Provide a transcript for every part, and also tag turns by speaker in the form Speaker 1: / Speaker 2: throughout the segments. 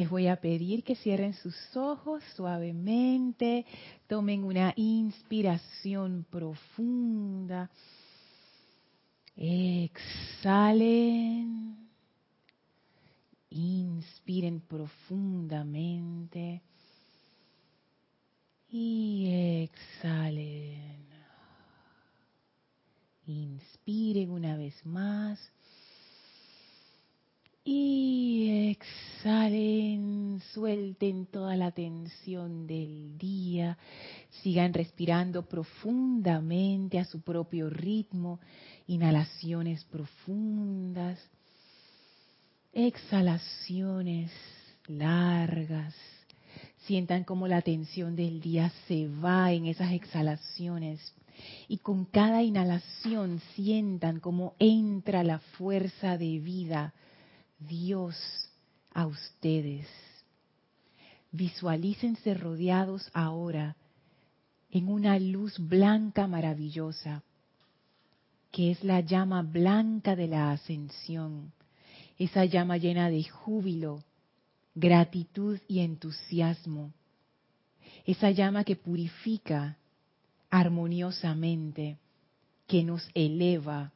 Speaker 1: Les voy a pedir que cierren sus ojos suavemente, tomen una inspiración profunda, exhalen, inspiren profundamente y exhalen. Inspiren una vez más. Y exhalen, suelten toda la tensión del día, sigan respirando profundamente a su propio ritmo, inhalaciones profundas, exhalaciones largas. Sientan como la tensión del día se va en esas exhalaciones y con cada inhalación sientan como entra la fuerza de vida Dios a ustedes. Visualícense rodeados ahora en una luz blanca maravillosa, que es la llama blanca de la ascensión, esa llama llena de júbilo, gratitud y entusiasmo, esa llama que purifica armoniosamente, que nos eleva,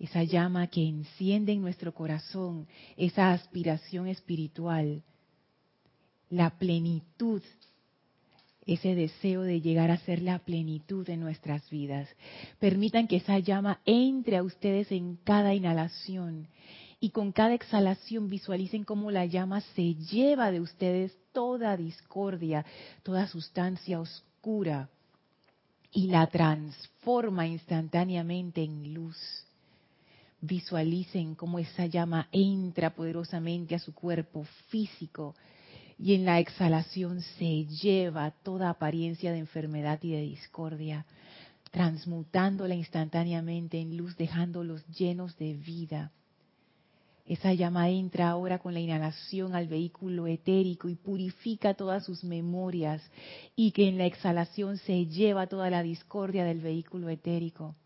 Speaker 1: esa llama que enciende en nuestro corazón esa aspiración espiritual, la plenitud, ese deseo de llegar a ser la plenitud de nuestras vidas. Permitan que esa llama entre a ustedes en cada inhalación y con cada exhalación visualicen cómo la llama se lleva de ustedes toda discordia, toda sustancia oscura y la transforma instantáneamente en luz visualicen cómo esa llama entra poderosamente a su cuerpo físico y en la exhalación se lleva toda apariencia de enfermedad y de discordia, transmutándola instantáneamente en luz, dejándolos llenos de vida. Esa llama entra ahora con la inhalación al vehículo etérico y purifica todas sus memorias y que en la exhalación se lleva toda la discordia del vehículo etérico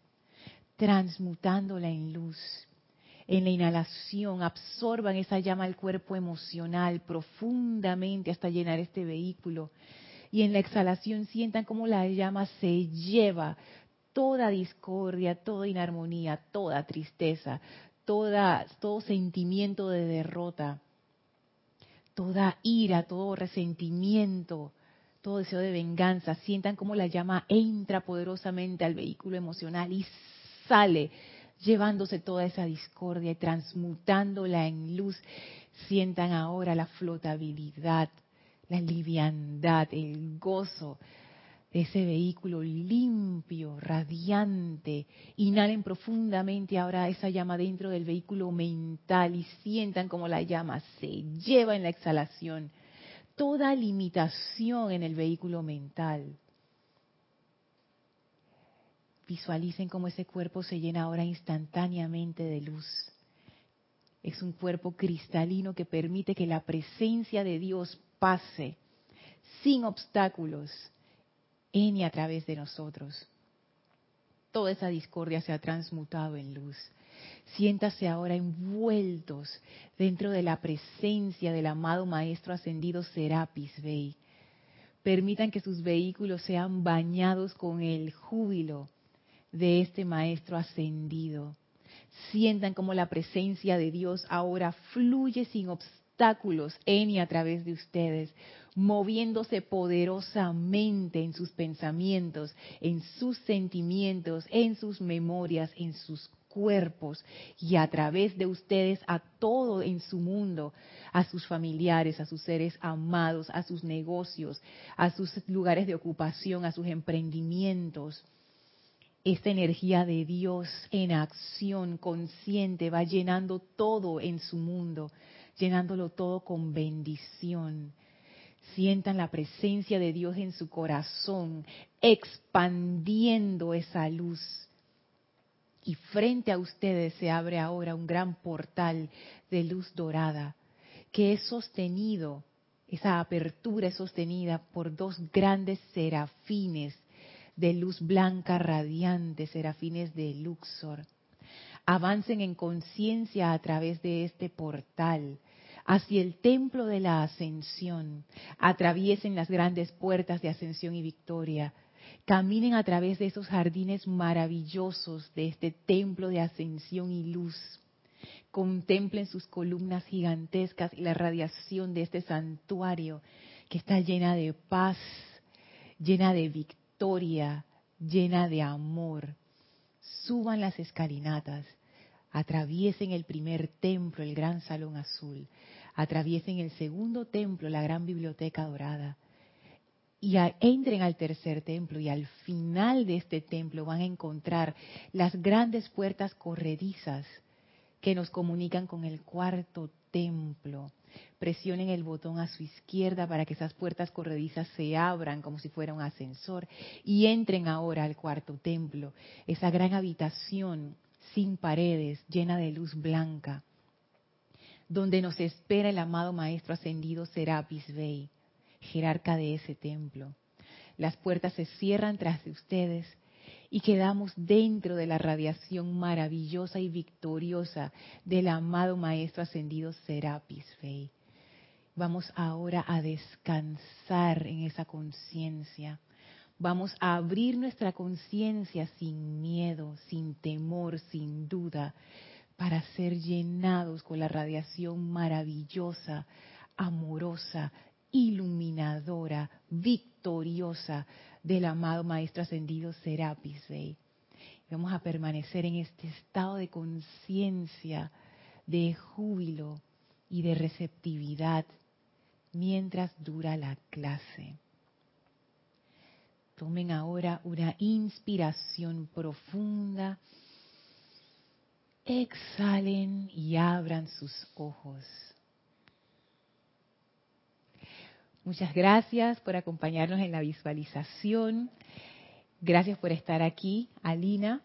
Speaker 1: transmutándola en luz. En la inhalación absorban esa llama al cuerpo emocional profundamente hasta llenar este vehículo. Y en la exhalación sientan cómo la llama se lleva toda discordia, toda inarmonía, toda tristeza, todo sentimiento de derrota, toda ira, todo resentimiento, todo deseo de venganza. Sientan cómo la llama entra poderosamente al vehículo emocional y sale llevándose toda esa discordia y transmutándola en luz. Sientan ahora la flotabilidad, la liviandad, el gozo de ese vehículo limpio, radiante. Inhalen profundamente ahora esa llama dentro del vehículo mental y sientan como la llama se lleva en la exhalación toda limitación en el vehículo mental Visualicen cómo ese cuerpo se llena ahora instantáneamente de luz. Es un cuerpo cristalino que permite que la presencia de Dios pase sin obstáculos en y a través de nosotros. Toda esa discordia se ha transmutado en luz. Siéntase ahora envueltos dentro de la presencia del amado Maestro Ascendido Serapis Bey. Permitan que sus vehículos sean bañados con el júbilo de este Maestro ascendido. Sientan como la presencia de Dios ahora fluye sin obstáculos en y a través de ustedes, moviéndose poderosamente en sus pensamientos, en sus sentimientos, en sus memorias, en sus cuerpos y a través de ustedes a todo en su mundo, a sus familiares, a sus seres amados, a sus negocios, a sus lugares de ocupación, a sus emprendimientos esta energía de Dios en acción consciente va llenando todo en su mundo, llenándolo todo con bendición. Sientan la presencia de Dios en su corazón, expandiendo esa luz. Y frente a ustedes se abre ahora un gran portal de luz dorada que es sostenido, esa apertura es sostenida por dos grandes serafines de luz blanca radiante, serafines de Luxor. Avancen en conciencia a través de este portal, hacia el templo de la ascensión, atraviesen las grandes puertas de ascensión y victoria, caminen a través de esos jardines maravillosos de este templo de ascensión y luz, contemplen sus columnas gigantescas y la radiación de este santuario que está llena de paz, llena de victoria, llena de amor. Suban las escalinatas, atraviesen el primer templo, el gran salón azul, atraviesen el segundo templo, la gran biblioteca dorada, y entren al tercer templo y al final de este templo van a encontrar las grandes puertas corredizas que nos comunican con el cuarto templo. Presionen el botón a su izquierda para que esas puertas corredizas se abran como si fuera un ascensor y entren ahora al cuarto templo, esa gran habitación sin paredes, llena de luz blanca, donde nos espera el amado Maestro Ascendido Serapis Bey jerarca de ese templo. Las puertas se cierran tras de ustedes y quedamos dentro de la radiación maravillosa y victoriosa del amado Maestro Ascendido Serapis Bey. Vamos ahora a descansar en esa conciencia. Vamos a abrir nuestra conciencia sin miedo, sin temor, sin duda, para ser llenados con la radiación maravillosa, amorosa, iluminadora, victoriosa del amado Maestro Ascendido Serapis. Vamos a permanecer en este estado de conciencia, de júbilo y de receptividad mientras dura la clase. Tomen ahora una inspiración profunda. Exhalen y abran sus ojos. Muchas gracias por acompañarnos en la visualización. Gracias por estar aquí, Alina,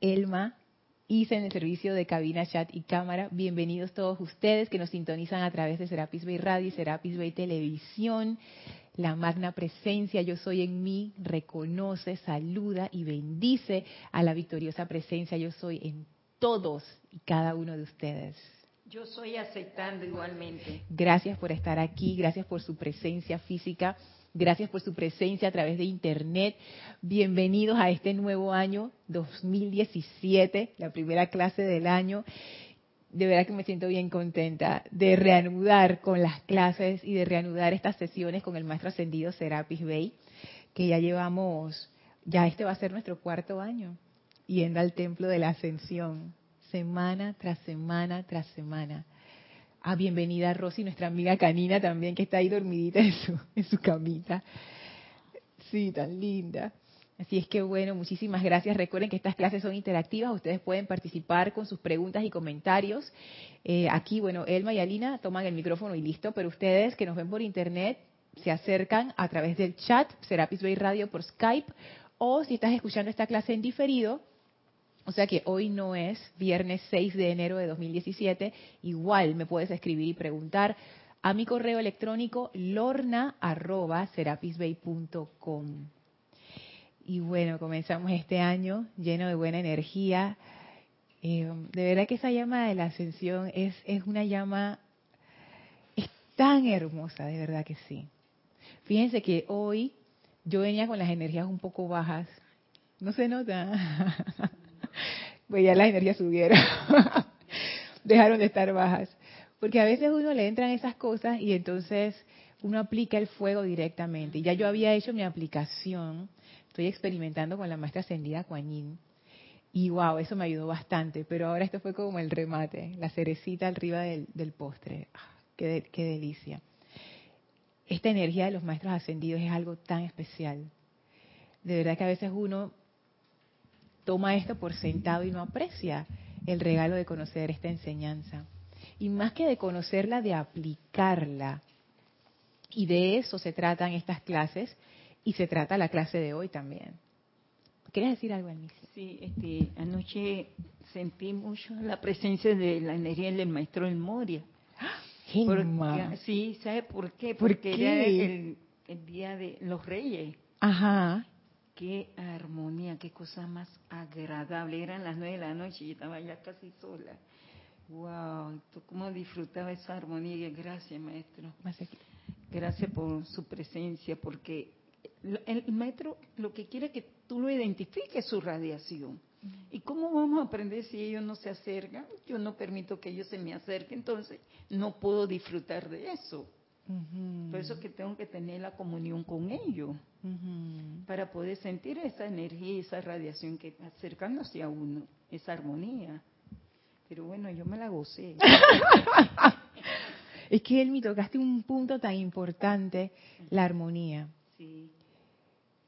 Speaker 1: Elma, Isa en el servicio de cabina, chat y cámara. Bienvenidos todos ustedes que nos sintonizan a través de Serapis Bay Radio y Serapis Bay Televisión. La magna presencia Yo Soy en mí reconoce, saluda y bendice a la victoriosa presencia Yo Soy en todos y cada uno de ustedes.
Speaker 2: Yo soy aceptando igualmente.
Speaker 1: Gracias por estar aquí, gracias por su presencia física, gracias por su presencia a través de Internet. Bienvenidos a este nuevo año 2017, la primera clase del año. De verdad que me siento bien contenta de reanudar con las clases y de reanudar estas sesiones con el maestro ascendido Serapis Bey, que ya llevamos, ya este va a ser nuestro cuarto año, yendo al templo de la ascensión semana tras semana tras semana. Ah, bienvenida Rosy, nuestra amiga canina también, que está ahí dormidita en su, en su camita. Sí, tan linda. Así es que bueno, muchísimas gracias. Recuerden que estas clases son interactivas, ustedes pueden participar con sus preguntas y comentarios. Eh, aquí, bueno, Elma y Alina toman el micrófono y listo, pero ustedes que nos ven por internet se acercan a través del chat, Serapis Bay Radio por Skype, o si estás escuchando esta clase en diferido, o sea que hoy no es viernes 6 de enero de 2017. Igual me puedes escribir y preguntar a mi correo electrónico lorna.serapisbay.com. Y bueno, comenzamos este año lleno de buena energía. Eh, de verdad que esa llama de la ascensión es, es una llama, es tan hermosa, de verdad que sí. Fíjense que hoy yo venía con las energías un poco bajas. No se nota. pues ya las energías subieron, dejaron de estar bajas. Porque a veces uno le entran esas cosas y entonces uno aplica el fuego directamente. Ya yo había hecho mi aplicación, estoy experimentando con la maestra ascendida Kuan y wow, eso me ayudó bastante, pero ahora esto fue como el remate, la cerecita arriba del, postre. Ah, qué, qué delicia. Esta energía de los maestros ascendidos es algo tan especial. De verdad que a veces uno toma esto por sentado y no aprecia el regalo de conocer esta enseñanza. Y más que de conocerla, de aplicarla. Y de eso se tratan estas clases y se trata la clase de hoy también. ¿Quieres decir algo, Alicia?
Speaker 2: Sí, este, anoche sentí mucho la presencia de la energía del maestro El Moria.
Speaker 1: Porque,
Speaker 2: sí, ¿sabe por qué? Porque era el, el, día de los reyes.
Speaker 1: Ajá
Speaker 2: qué armonía, qué cosa más agradable. Eran las nueve de la noche y estaba ya casi sola. Wow, cómo disfrutaba esa armonía. Gracias, maestro. Gracias por su presencia, porque el maestro lo que quiere es que tú lo identifiques su radiación. ¿Y cómo vamos a aprender si ellos no se acercan? Yo no permito que ellos se me acerquen, entonces no puedo disfrutar de eso. Por eso que tengo que tener la comunión con ellos, para poder sentir esa energía y esa radiación que acercándose a uno, esa armonía. Pero bueno, yo me la gocé.
Speaker 1: es que él me tocaste un punto tan importante, la armonía. Sí.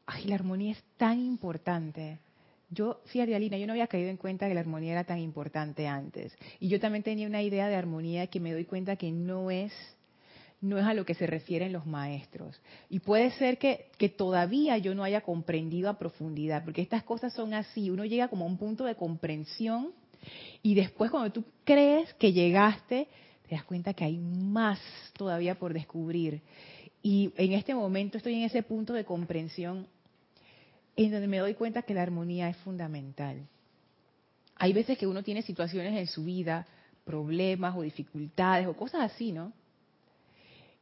Speaker 1: Ay, la armonía es tan importante. Yo, fíjate, Alina, yo no había caído en cuenta que la armonía era tan importante antes. Y yo también tenía una idea de armonía que me doy cuenta que no es no es a lo que se refieren los maestros. Y puede ser que, que, todavía yo no haya comprendido a profundidad, porque estas cosas son así, uno llega como a un punto de comprensión y después cuando tú crees que llegaste, te das cuenta que hay más todavía por descubrir. Y en este momento estoy en ese punto de comprensión en donde me doy cuenta que la armonía es fundamental. Hay veces que uno tiene situaciones en su vida, problemas o dificultades o cosas así, ¿no?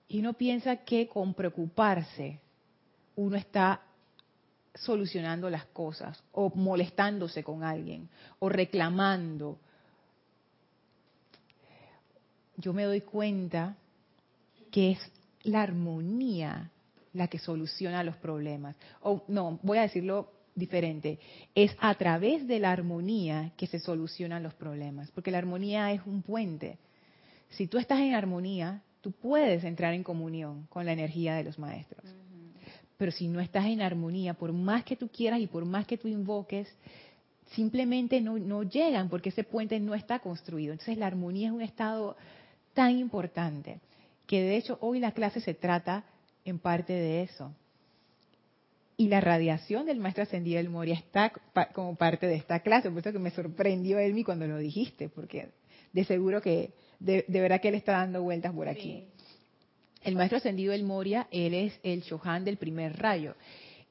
Speaker 1: Y uno piensa que con preocuparse uno está solucionando las cosas o molestándose con alguien o reclamando. Yo me doy cuenta que es la armonía la que soluciona los problemas. O no, voy a decirlo diferente. Es a través de la armonía que se solucionan los problemas, porque la armonía es un puente. Si tú estás en armonía, tú puedes entrar en comunión con la energía de los maestros. Pero si no estás en armonía, por más que tú quieras y por más que tú invoques, simplemente no, no llegan porque ese puente no está construido. Entonces la armonía es un estado tan importante que de hecho hoy la clase se trata en parte de eso. Y la radiación del maestro ascendido del Moria está como parte de esta clase, por eso que me sorprendió Elmi cuando lo dijiste, porque de seguro que de, verdad que él está dando vueltas por aquí. El maestro ascendido del Moria, él es el Shohan del primer rayo.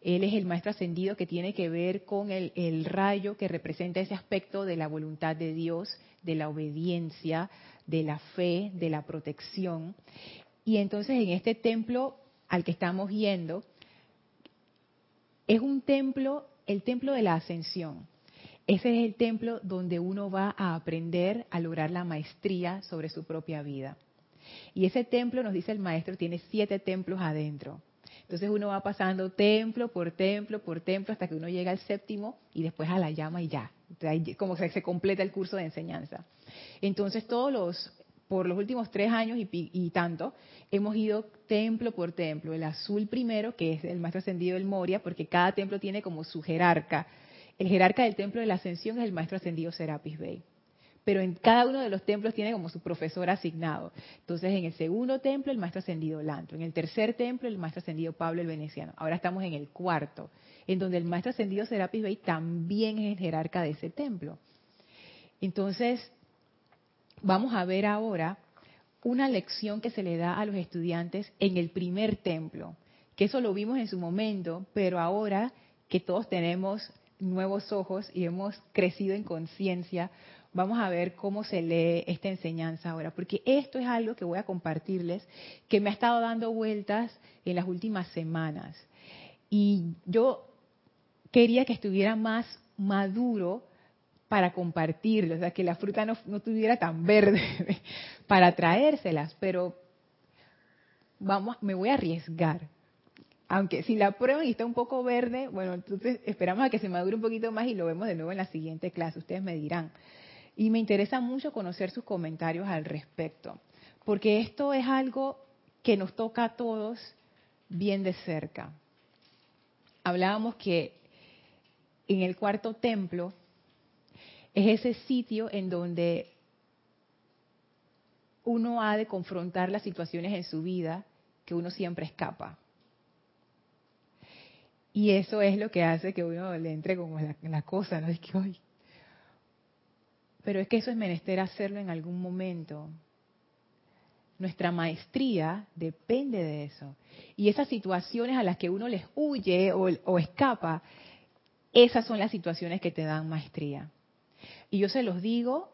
Speaker 1: Él es el maestro ascendido que tiene que ver con el, el, rayo que representa ese aspecto de la voluntad de Dios, de la obediencia, de la fe, de la protección. Y entonces en este templo al que estamos yendo, es un templo, el templo de la ascensión. Ese es el templo donde uno va a aprender a lograr la maestría sobre su propia vida. Y ese templo, nos dice el maestro, tiene siete templos adentro. Entonces uno va pasando templo por templo por templo hasta que uno llega al séptimo y después a la llama y ya. Como se, completa el curso de enseñanza. Entonces todos los, por los últimos tres años y, y, tanto, hemos ido templo por templo. El azul primero, que es el más ascendido del Moria, porque cada templo tiene como su jerarca el jerarca del templo de la ascensión es el maestro ascendido Serapis Bey. Pero en cada uno de los templos tiene como su profesor asignado. Entonces, en el segundo templo, el maestro ascendido Lanto. En el tercer templo, el maestro ascendido Pablo el Veneciano. Ahora estamos en el cuarto, en donde el maestro ascendido Serapis Bey también es el jerarca de ese templo. Entonces, vamos a ver ahora una lección que se le da a los estudiantes en el primer templo, que eso lo vimos en su momento, pero ahora que todos tenemos nuevos ojos y hemos crecido en conciencia, vamos a ver cómo se lee esta enseñanza ahora, porque esto es algo que voy a compartirles, que me ha estado dando vueltas en las últimas semanas. Y yo quería que estuviera más maduro para compartirlo, o sea, que la fruta no, no estuviera tan verde para traérselas, pero vamos, me voy a arriesgar aunque si la prueban y está un poco verde, bueno, entonces esperamos a que se madure un poquito más y lo vemos de nuevo en la siguiente clase, ustedes me dirán. Y me interesa mucho conocer sus comentarios al respecto, porque esto es algo que nos toca a todos bien de cerca. Hablábamos que en el cuarto templo es ese sitio en donde uno ha de confrontar las situaciones en su vida que uno siempre escapa. Y eso es lo que hace que uno le entre como la, cosa, ¿no? Es que hoy. Pero es que eso es menester hacerlo en algún momento. Nuestra maestría depende de eso. Y esas situaciones a las que uno les huye o, o escapa, esas son las situaciones que te dan maestría. Y yo se los digo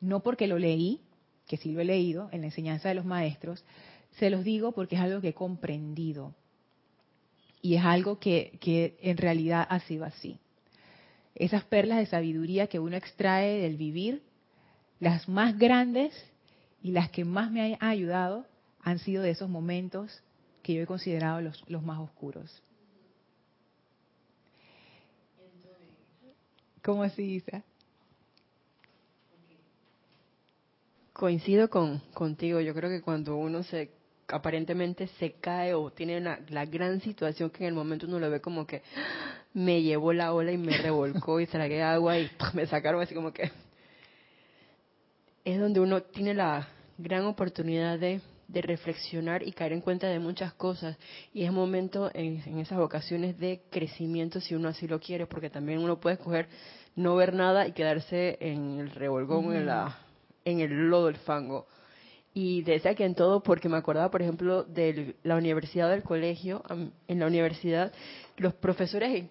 Speaker 1: no porque lo leí, que sí lo he leído en la enseñanza de los maestros, se los digo porque es algo que he comprendido. Y es algo que, que en realidad ha sido así. Esas perlas de sabiduría que uno extrae del vivir, las más grandes y las que más me han ayudado han sido de esos momentos que yo he considerado los, los más oscuros. ¿Cómo así, Isa?
Speaker 3: Coincido con, contigo, yo creo que cuando uno se aparentemente se cae o tiene la gran situación que en el momento uno lo ve como que me llevó la ola y me revolcó y tragué agua y me sacaron así como que. Es donde uno tiene la gran oportunidad de, reflexionar y caer en cuenta de muchas cosas. Y es momento en, en, esas ocasiones de crecimiento si uno así lo quiere porque también uno puede escoger no ver nada y quedarse en el revolgón en la en el lodo el fango y decía que en todo porque me acordaba por ejemplo de la universidad del colegio en la universidad los profesores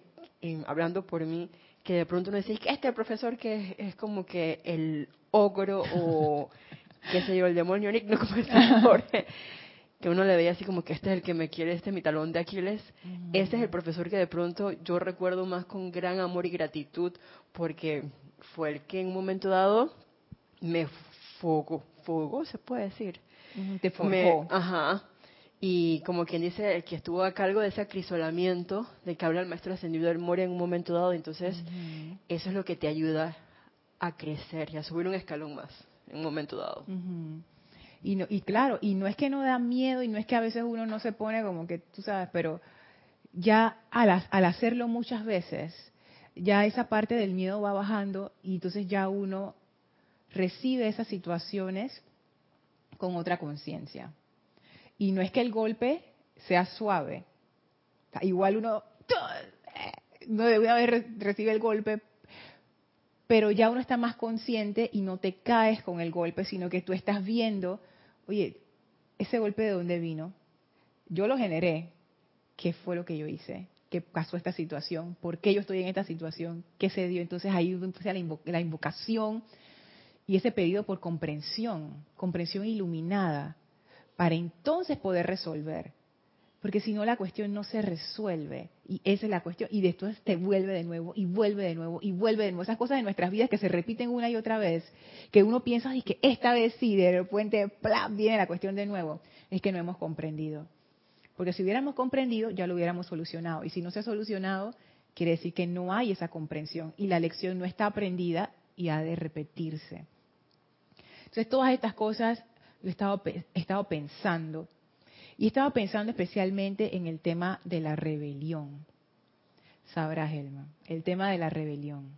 Speaker 3: hablando por mí que de pronto uno decía que este profesor que es, como que el ogro o qué sé yo el demonio no como el que uno le veía así como que este es el que me quiere, este es mi talón de Aquiles. Ese es el profesor que de pronto yo recuerdo más con gran amor y gratitud porque fue el que en un momento dado me fogó, fogó se puede decir.
Speaker 1: Te forjó.
Speaker 3: ajá. Y como quien dice, el que estuvo a cargo de ese acrisolamiento de que habla el maestro ascendido del Moria en un momento dado, entonces eso es lo que te ayuda a crecer y a subir un escalón más en un momento dado.
Speaker 1: y, no, y claro, y no es que no da miedo y no es que a veces uno no se pone como que, tú sabes, pero ya al, al hacerlo muchas veces, ya esa parte del miedo va bajando y entonces ya uno recibe esas situaciones con otra conciencia. Y no es que el golpe sea suave. igual uno no debe haber recibe el golpe, pero ya uno está más consciente y no te caes con el golpe, sino que tú estás viendo, oye, ese golpe de dónde vino. Yo lo generé. ¿Qué fue lo que yo hice? ¿Qué pasó esta situación? ¿Por qué yo estoy en esta situación? ¿Qué se dio? Entonces ahí empieza la invocación y ese pedido por comprensión, comprensión iluminada, para entonces poder resolver. Porque si no la cuestión no se resuelve. Y esa es la cuestión. Y después te vuelve de nuevo, y vuelve de nuevo, y vuelve de nuevo. Esas cosas de nuestras vidas que se repiten una y otra vez, que uno piensa y que esta vez sí, de repente viene la cuestión de nuevo. Es que no hemos comprendido. Porque si hubiéramos comprendido, ya lo hubiéramos solucionado. Y si no se ha solucionado, quiere decir que no hay esa comprensión. Y la lección no está aprendida y ha de repetirse. Entonces, todas estas cosas he estado, he estado pensando. Y estaba pensando especialmente en el tema de la rebelión. Sabrás, Helma, el tema de la rebelión.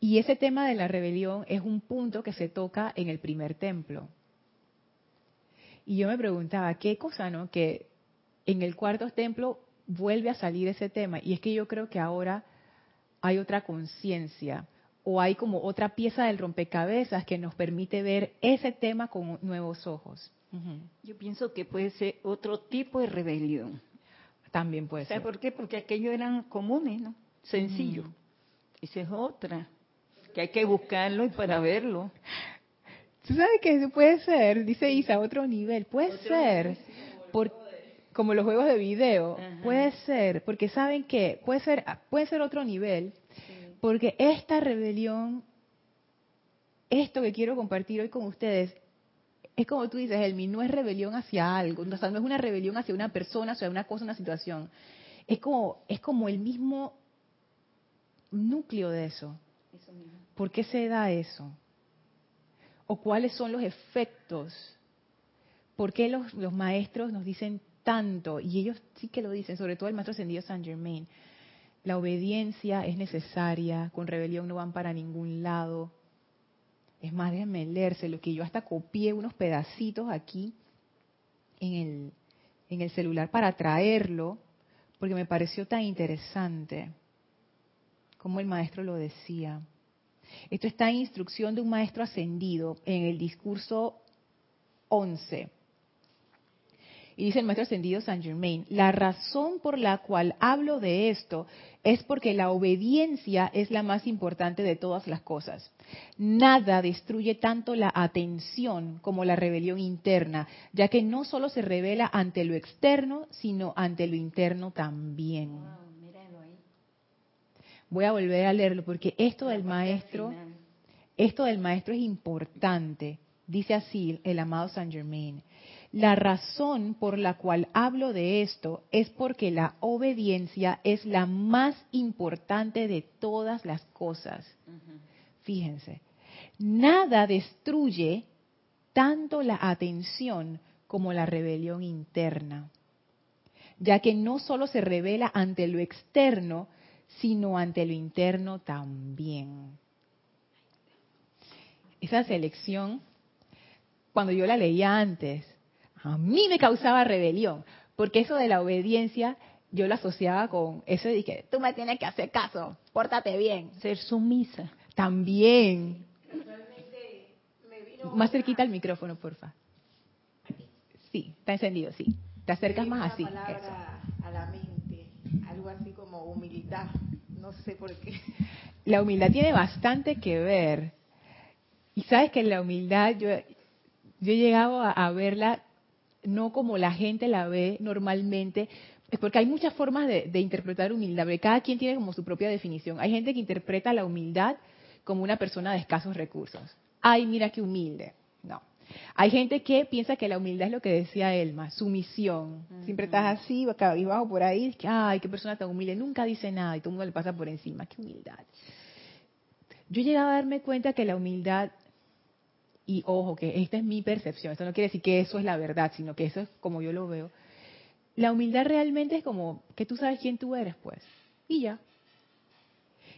Speaker 1: Y ese tema de la rebelión es un punto que se toca en el primer templo. Y yo me preguntaba, ¿qué cosa, no? Que en el cuarto templo vuelve a salir ese tema. Y es que yo creo que ahora hay otra conciencia o hay como otra pieza del rompecabezas que nos permite ver ese tema con nuevos ojos.
Speaker 2: Yo pienso que puede ser otro tipo de rebelión.
Speaker 1: También puede ser.
Speaker 2: por qué? Porque aquellos eran comunes, ¿no? Sencillo. Esa es otra, que hay que buscarlo y para verlo.
Speaker 1: ¿Tú sabes que puede ser? Dice Isa, otro nivel. Puede ser. Por, como los juegos de video. Puede ser. Porque saben que puede ser, puede ser otro nivel porque esta rebelión, esto que quiero compartir hoy con ustedes, es como tú dices, Elmi, no es rebelión hacia algo, o sea, no es una rebelión hacia una persona, hacia una cosa, una situación. Es como, es como el mismo núcleo de eso. ¿Por qué se da eso? ¿O cuáles son los efectos? ¿Por qué los, los maestros nos dicen tanto? Y ellos sí que lo dicen, sobre todo el maestro ascendido Saint Germain. La obediencia es necesaria, con rebelión no van para ningún lado. Es más, déjenme leerse lo que yo hasta copié unos pedacitos aquí en el, en el celular para traerlo, porque me pareció tan interesante como el maestro lo decía. Esto está en instrucción de un maestro ascendido en el discurso 11. Y dice el maestro ascendido San Germain, la razón por la cual hablo de esto es porque la obediencia es la más importante de todas las cosas. Nada destruye tanto la atención como la rebelión interna, ya que no solo se revela ante lo externo, sino ante lo interno también. Voy a volver a leerlo porque esto del maestro, esto del maestro es importante. Dice así el amado San Germain. La razón por la cual hablo de esto es porque la obediencia es la más importante de todas las cosas. Fíjense, nada destruye tanto la atención como la rebelión interna, ya que no solo se revela ante lo externo, sino ante lo interno también. Esa selección, cuando yo la leía antes, a mí me causaba rebelión, porque eso de la obediencia yo lo asociaba con eso de que tú me tienes que hacer caso, pórtate bien.
Speaker 2: Ser sumisa.
Speaker 1: También. Más cerquita al micrófono, porfa. Sí, está encendido, sí. Te acercas más así.
Speaker 4: a la mente, algo así como humildad. No sé por qué.
Speaker 1: La humildad tiene bastante que ver. Y sabes que la humildad, yo, yo he llegado a verla no como la gente la ve normalmente, es porque hay muchas formas de, interpretar humildad, porque cada quien tiene como su propia definición. Hay gente que interpreta la humildad como una persona de escasos recursos. Ay, mira qué humilde. No. Hay gente que piensa que la humildad es lo que decía Elma, sumisión. Siempre estás así, y bajo por ahí, que, ay, qué persona tan humilde, nunca dice nada y todo el mundo le pasa por encima. Qué humildad. Yo he llegado a darme cuenta que la humildad y ojo, que esta es mi percepción, esto no quiere decir que eso es la verdad, sino que eso es como yo lo veo. La humildad realmente es como que tú sabes quién tú eres, pues. Y ya.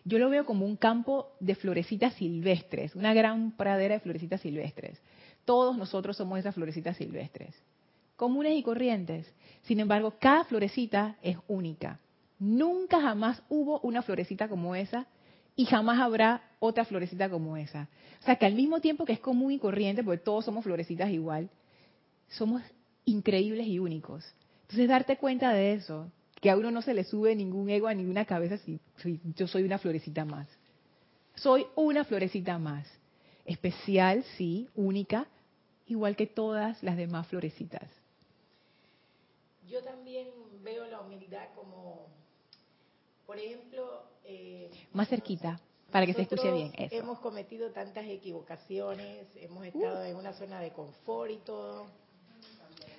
Speaker 1: Yo lo veo como un campo de florecitas silvestres, una gran pradera de florecitas silvestres. Todos nosotros somos esas florecitas silvestres, comunes y corrientes. Sin embargo, cada florecita es única. Nunca jamás hubo una florecita como esa y jamás habrá otra florecita como esa. O sea que al mismo tiempo que es común y corriente, porque todos somos florecitas igual, somos increíbles y únicos. Entonces darte cuenta de eso, que a uno no se le sube ningún ego a ninguna cabeza si, yo soy una florecita más. Soy una florecita más. Especial, sí, única, igual que todas las demás florecitas.
Speaker 4: Yo también veo la humildad como, por ejemplo,
Speaker 1: eh, Más cerquita, para que se escuche bien.
Speaker 4: Hemos cometido tantas equivocaciones, hemos estado en una zona de confort y todo.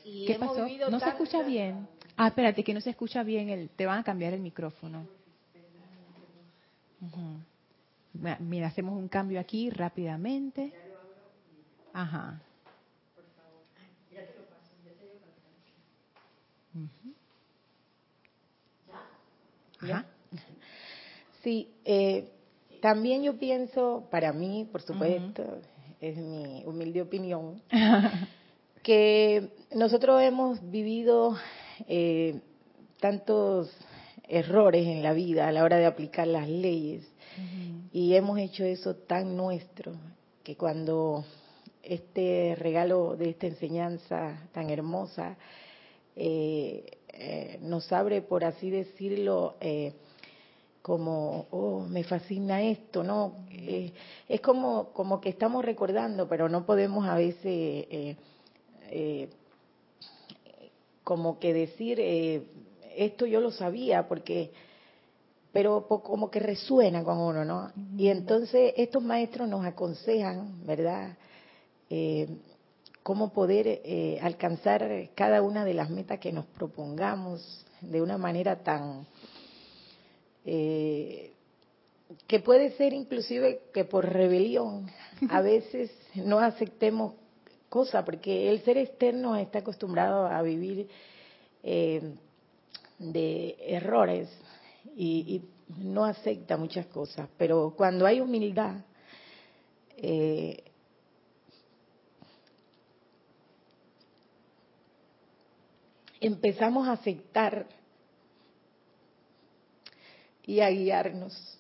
Speaker 1: ¿Qué pasó? No se escucha bien. Ah, espérate, que no se escucha bien. El, te van a cambiar el micrófono. Mira, hacemos un cambio aquí rápidamente. Ajá.
Speaker 4: Ajá. Sí, eh, también yo pienso, para mí, por supuesto, es mi humilde opinión, que nosotros hemos vivido eh, tantos errores en la vida a la hora de aplicar las leyes y hemos hecho eso tan nuestro que cuando este regalo de esta enseñanza tan hermosa eh, nos abre, por así decirlo, como, oh, me fascina esto, ¿no? Eh, es como, como que estamos recordando, pero no podemos a veces eh, eh, como que decir, esto yo lo sabía, porque, pero como que resuena con uno, ¿no? Y entonces estos maestros nos aconsejan, ¿verdad? cómo poder alcanzar cada una de las metas que nos propongamos de una manera tan eh, que puede ser inclusive que por rebelión a veces no aceptemos cosas, porque el ser externo está acostumbrado a vivir eh, de errores y, no acepta muchas cosas, pero cuando hay humildad, eh, empezamos a aceptar y a guiarnos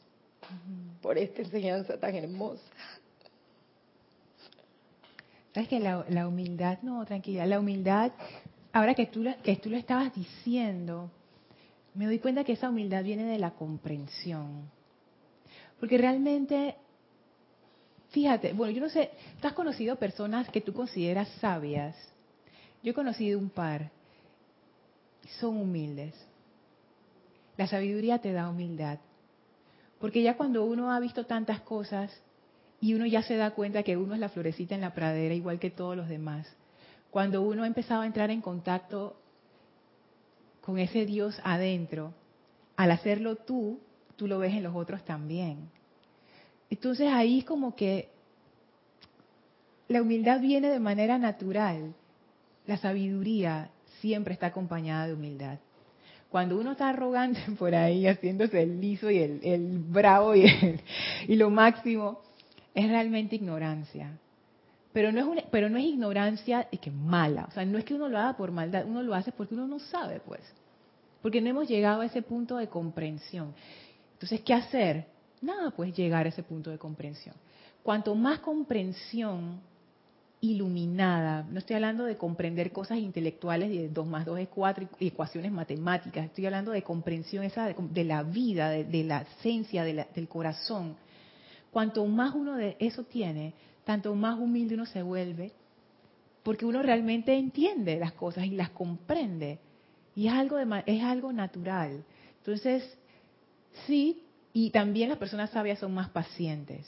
Speaker 4: por esta enseñanza tan hermosa.
Speaker 1: ¿Sabes que la, humildad, no, tranquila, la humildad ahora que tú, que tú lo estabas diciendo, me doy cuenta que esa humildad viene de la comprensión. Porque realmente, fíjate, bueno, yo no sé, tú has conocido personas que tú consideras sabias. Yo he conocido un par, son humildes. La sabiduría te da humildad. Porque ya cuando uno ha visto tantas cosas y uno ya se da cuenta que uno es la florecita en la pradera igual que todos los demás, cuando uno ha empezado a entrar en contacto con ese Dios adentro, al hacerlo tú, tú lo ves en los otros también. Entonces ahí es como que la humildad viene de manera natural. La sabiduría siempre está acompañada de humildad. Cuando uno está arrogante por ahí, haciéndose el liso y el, bravo y, y lo máximo, es realmente ignorancia. Pero no es, pero no es ignorancia que mala. O sea, no es que uno lo haga por maldad, uno lo hace porque uno no sabe, pues. Porque no hemos llegado a ese punto de comprensión. Entonces, ¿qué hacer? Nada, pues llegar a ese punto de comprensión. Cuanto más comprensión iluminada, no estoy hablando de comprender cosas intelectuales de 2 más 2 es 4, ecuaciones matemáticas, estoy hablando de comprensión esa de, la vida, de, la esencia del corazón. Cuanto más uno de eso tiene, tanto más humilde uno se vuelve, porque uno realmente entiende las cosas y las comprende. Y es algo, de, es algo natural. Entonces, sí, y también las personas sabias son más pacientes.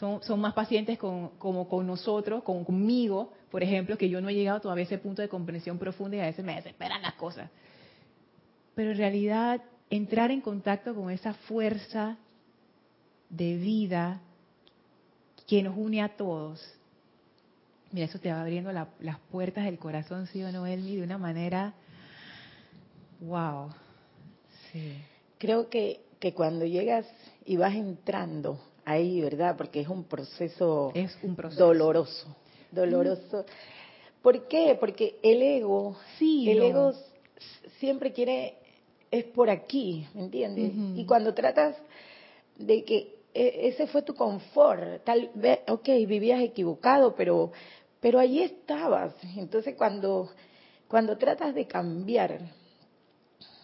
Speaker 1: Son, más pacientes con, como con nosotros, con, conmigo, por ejemplo, que yo no he llegado todavía a ese punto de comprensión profunda y a veces me desesperan las cosas. Pero en realidad, entrar en contacto con esa fuerza de vida que nos une a todos. Mira, eso te va abriendo las puertas del corazón, sí o no, Elmi, de una manera, wow.
Speaker 4: Sí. Creo que, que cuando llegas y vas entrando ahí, ¿verdad? Porque es un proceso,
Speaker 1: es un proceso.
Speaker 4: doloroso, doloroso. ¿Por qué? Porque el ego, sí, el ego siempre quiere, es por aquí, ¿me entiendes? Y cuando tratas de que e, ese fue tu confort. Tal vez, ok, vivías equivocado, pero, pero allí estabas. Entonces, cuando, cuando tratas de cambiar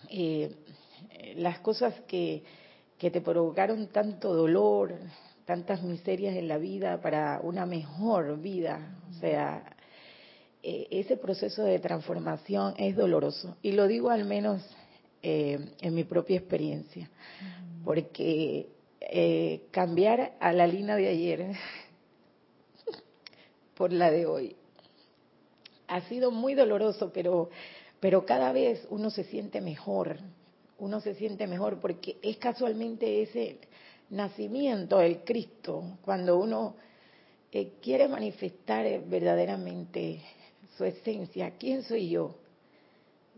Speaker 4: eh, las cosas que, que te provocaron tanto dolor, tantas miserias en la vida para una mejor vida, o sea, e, ese proceso de transformación es doloroso. Y lo digo al menos eh, en mi propia experiencia, porque eh, cambiar a la línea de ayer por la de hoy. Ha sido muy doloroso, pero, pero cada vez uno se siente mejor, uno se siente mejor porque es casualmente ese nacimiento del Cristo, cuando uno eh, quiere manifestar verdaderamente su esencia. ¿Quién soy yo?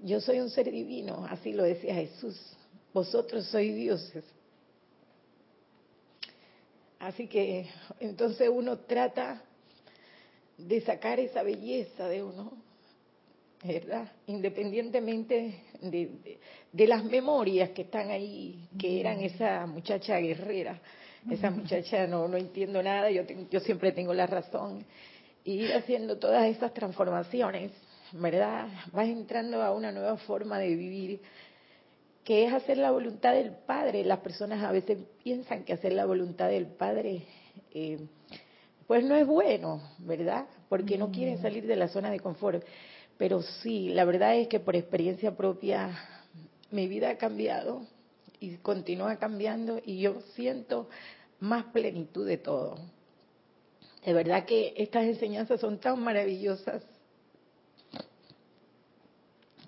Speaker 4: Yo soy un ser divino, así lo decía Jesús. Vosotros sois dioses. Así que entonces uno trata de sacar esa belleza de uno, ¿verdad? Independientemente de, las memorias que están ahí, que eran esa muchacha guerrera, esa muchacha no, no entiendo nada, yo, yo siempre tengo la razón, y ir haciendo todas esas transformaciones, ¿verdad? Vas entrando a una nueva forma de vivir que es hacer la voluntad del Padre. Las personas a veces piensan que hacer la voluntad del Padre, eh, pues no es bueno, ¿verdad? Porque no quieren mm. salir de la zona de confort. Pero sí, la verdad es que por experiencia propia mi vida ha cambiado y continúa cambiando y yo siento más plenitud de todo. De verdad que estas enseñanzas son tan maravillosas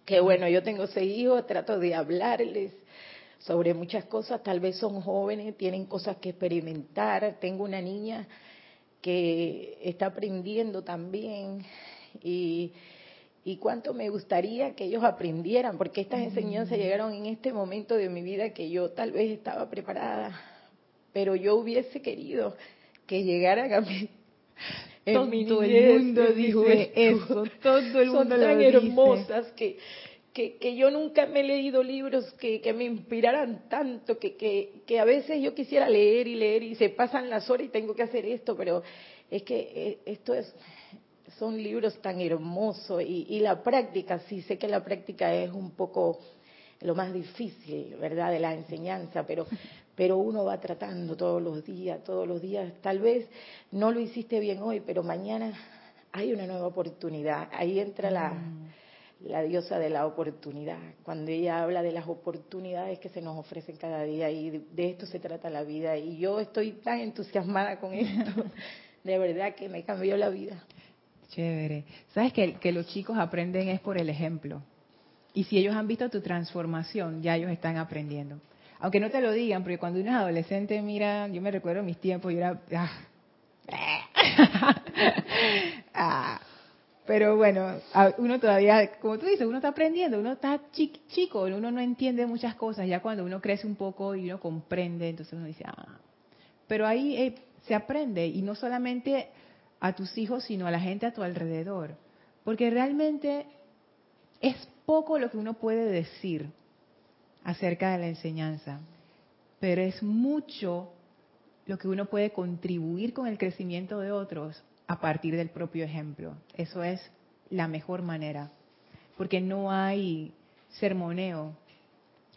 Speaker 4: que bueno, yo tengo seis hijos, trato de hablarles sobre muchas cosas, tal vez son jóvenes, tienen cosas que experimentar, tengo una niña que está aprendiendo también y, y cuánto me gustaría que ellos aprendieran, porque estas enseñanzas mm. llegaron en este momento de mi vida que yo tal vez estaba preparada, pero yo hubiese querido que llegaran a mí.
Speaker 1: todo el mundo dice eso, todo el mundo
Speaker 4: son tan hermosas que, que, que, yo nunca me he leído libros que, que me inspiraran tanto, que, que, que, a veces yo quisiera leer y leer y se pasan las horas y tengo que hacer esto, pero es que eh, esto es, son libros tan hermosos y, y la práctica, sí sé que la práctica es un poco lo más difícil, ¿verdad?, de la enseñanza, pero, pero uno va tratando todos los días, todos los días. Tal vez no lo hiciste bien hoy, pero mañana hay una nueva oportunidad. Ahí entra la, mm. la diosa de la oportunidad, cuando ella habla de las oportunidades que se nos ofrecen cada día y de, esto se trata la vida. Y yo estoy tan entusiasmada con esto, de verdad que me cambió la vida.
Speaker 1: Chévere. Sabes que, que los chicos aprenden es por el ejemplo. Y si ellos han visto tu transformación, ya ellos están aprendiendo. Aunque no te lo digan, porque cuando uno es adolescente, mira, yo me recuerdo mis tiempos, yo era... Ah, ah, pero bueno, uno todavía, como tú dices, uno está aprendiendo, uno está chico, uno no entiende muchas cosas. Ya cuando uno crece un poco y uno comprende, entonces uno dice, ah. Pero ahí eh, se aprende, y no solamente a tus hijos, sino a la gente a tu alrededor. Porque realmente es poco lo que uno puede decir acerca de la enseñanza, pero es mucho lo que uno puede contribuir con el crecimiento de otros a partir del propio ejemplo. Eso es la mejor manera, porque no hay sermoneo,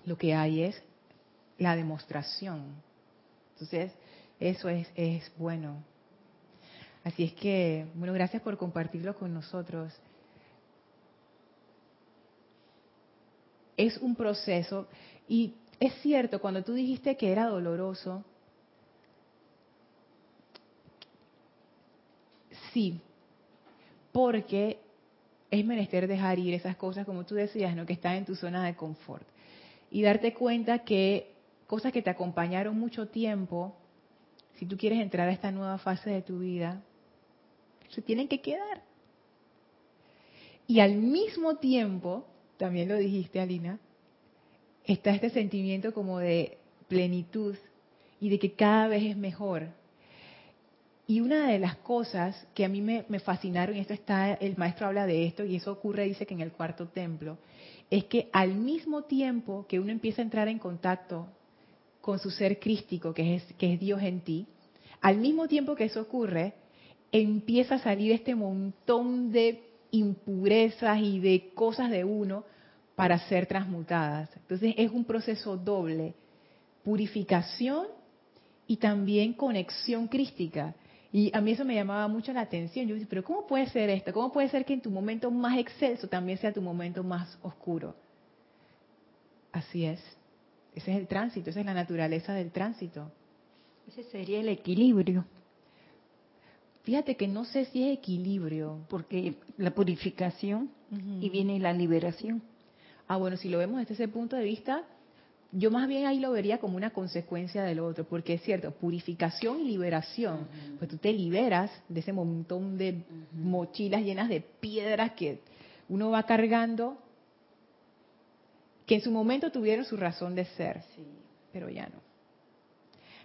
Speaker 1: lo que hay es la demostración. Entonces, eso es, es bueno. Así es que, bueno, gracias por compartirlo con nosotros. es un proceso y es cierto, cuando tú dijiste que era doloroso, sí, porque es menester dejar ir esas cosas, como tú decías, ¿no? que están en tu zona de confort. Y darte cuenta que cosas que te acompañaron mucho tiempo, si tú quieres entrar a esta nueva fase de tu vida, se tienen que quedar. Y al mismo tiempo, también lo dijiste, Alina, está este sentimiento como de plenitud y de que cada vez es mejor. Y una de las cosas que a mí me, fascinaron, y esto está, el maestro habla de esto, y eso ocurre, dice que en el cuarto templo, es que al mismo tiempo que uno empieza a entrar en contacto con su ser crístico, que es, que es Dios en ti, al mismo tiempo que eso ocurre, empieza a salir este montón de impurezas y de cosas de uno para ser transmutadas. Entonces es un proceso doble, purificación y también conexión crística. Y a mí eso me llamaba mucho la atención. Yo dije, pero ¿cómo puede ser esto? ¿Cómo puede ser que en tu momento más excelso también sea tu momento más oscuro? Así es. Ese es el tránsito, esa es la naturaleza del tránsito.
Speaker 2: Ese sería el equilibrio.
Speaker 1: Fíjate que no sé si es equilibrio.
Speaker 2: Porque la purificación y viene la liberación.
Speaker 1: Ah, bueno, si lo vemos desde ese punto de vista, yo más bien ahí lo vería como una consecuencia del otro, porque es cierto, purificación y liberación, pues tú te liberas de ese montón de mochilas llenas de piedras que uno va cargando, que en su momento tuvieron su razón de ser, pero ya no.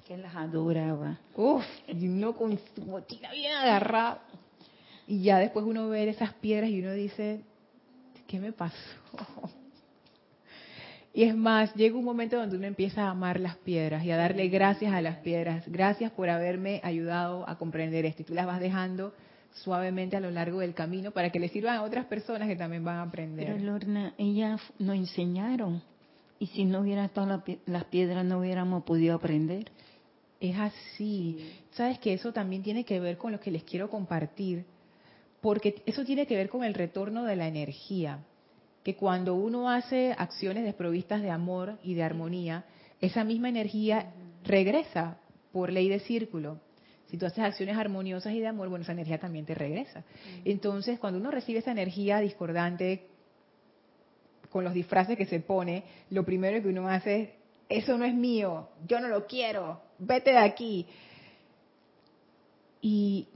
Speaker 2: Que las adoraba.
Speaker 1: Uf, y uno con su mochila bien agarrada. Y ya después uno ve esas piedras y uno dice, ¿qué me pasó? Y es más, llega un momento donde uno empieza a amar las piedras y a darle gracias a las piedras. Gracias por haberme ayudado a comprender esto. Y tú las vas dejando suavemente a lo largo del camino para que le sirvan a otras personas que también van a aprender.
Speaker 2: Pero Lorna, ellas nos enseñaron. Y si no hubiera estado las piedras, no hubiéramos podido aprender.
Speaker 1: Es así. Sabes que eso también tiene que ver con lo que les quiero compartir, porque eso tiene que ver con el retorno de la energía que cuando uno hace acciones desprovistas de amor y de armonía, esa misma energía regresa por ley de círculo. Si tú haces acciones armoniosas y de amor, bueno, esa energía también te regresa. Entonces, cuando uno recibe esa energía discordante con los disfraces que se pone, lo primero que uno hace es, eso no es mío, yo no lo quiero, vete de aquí. Y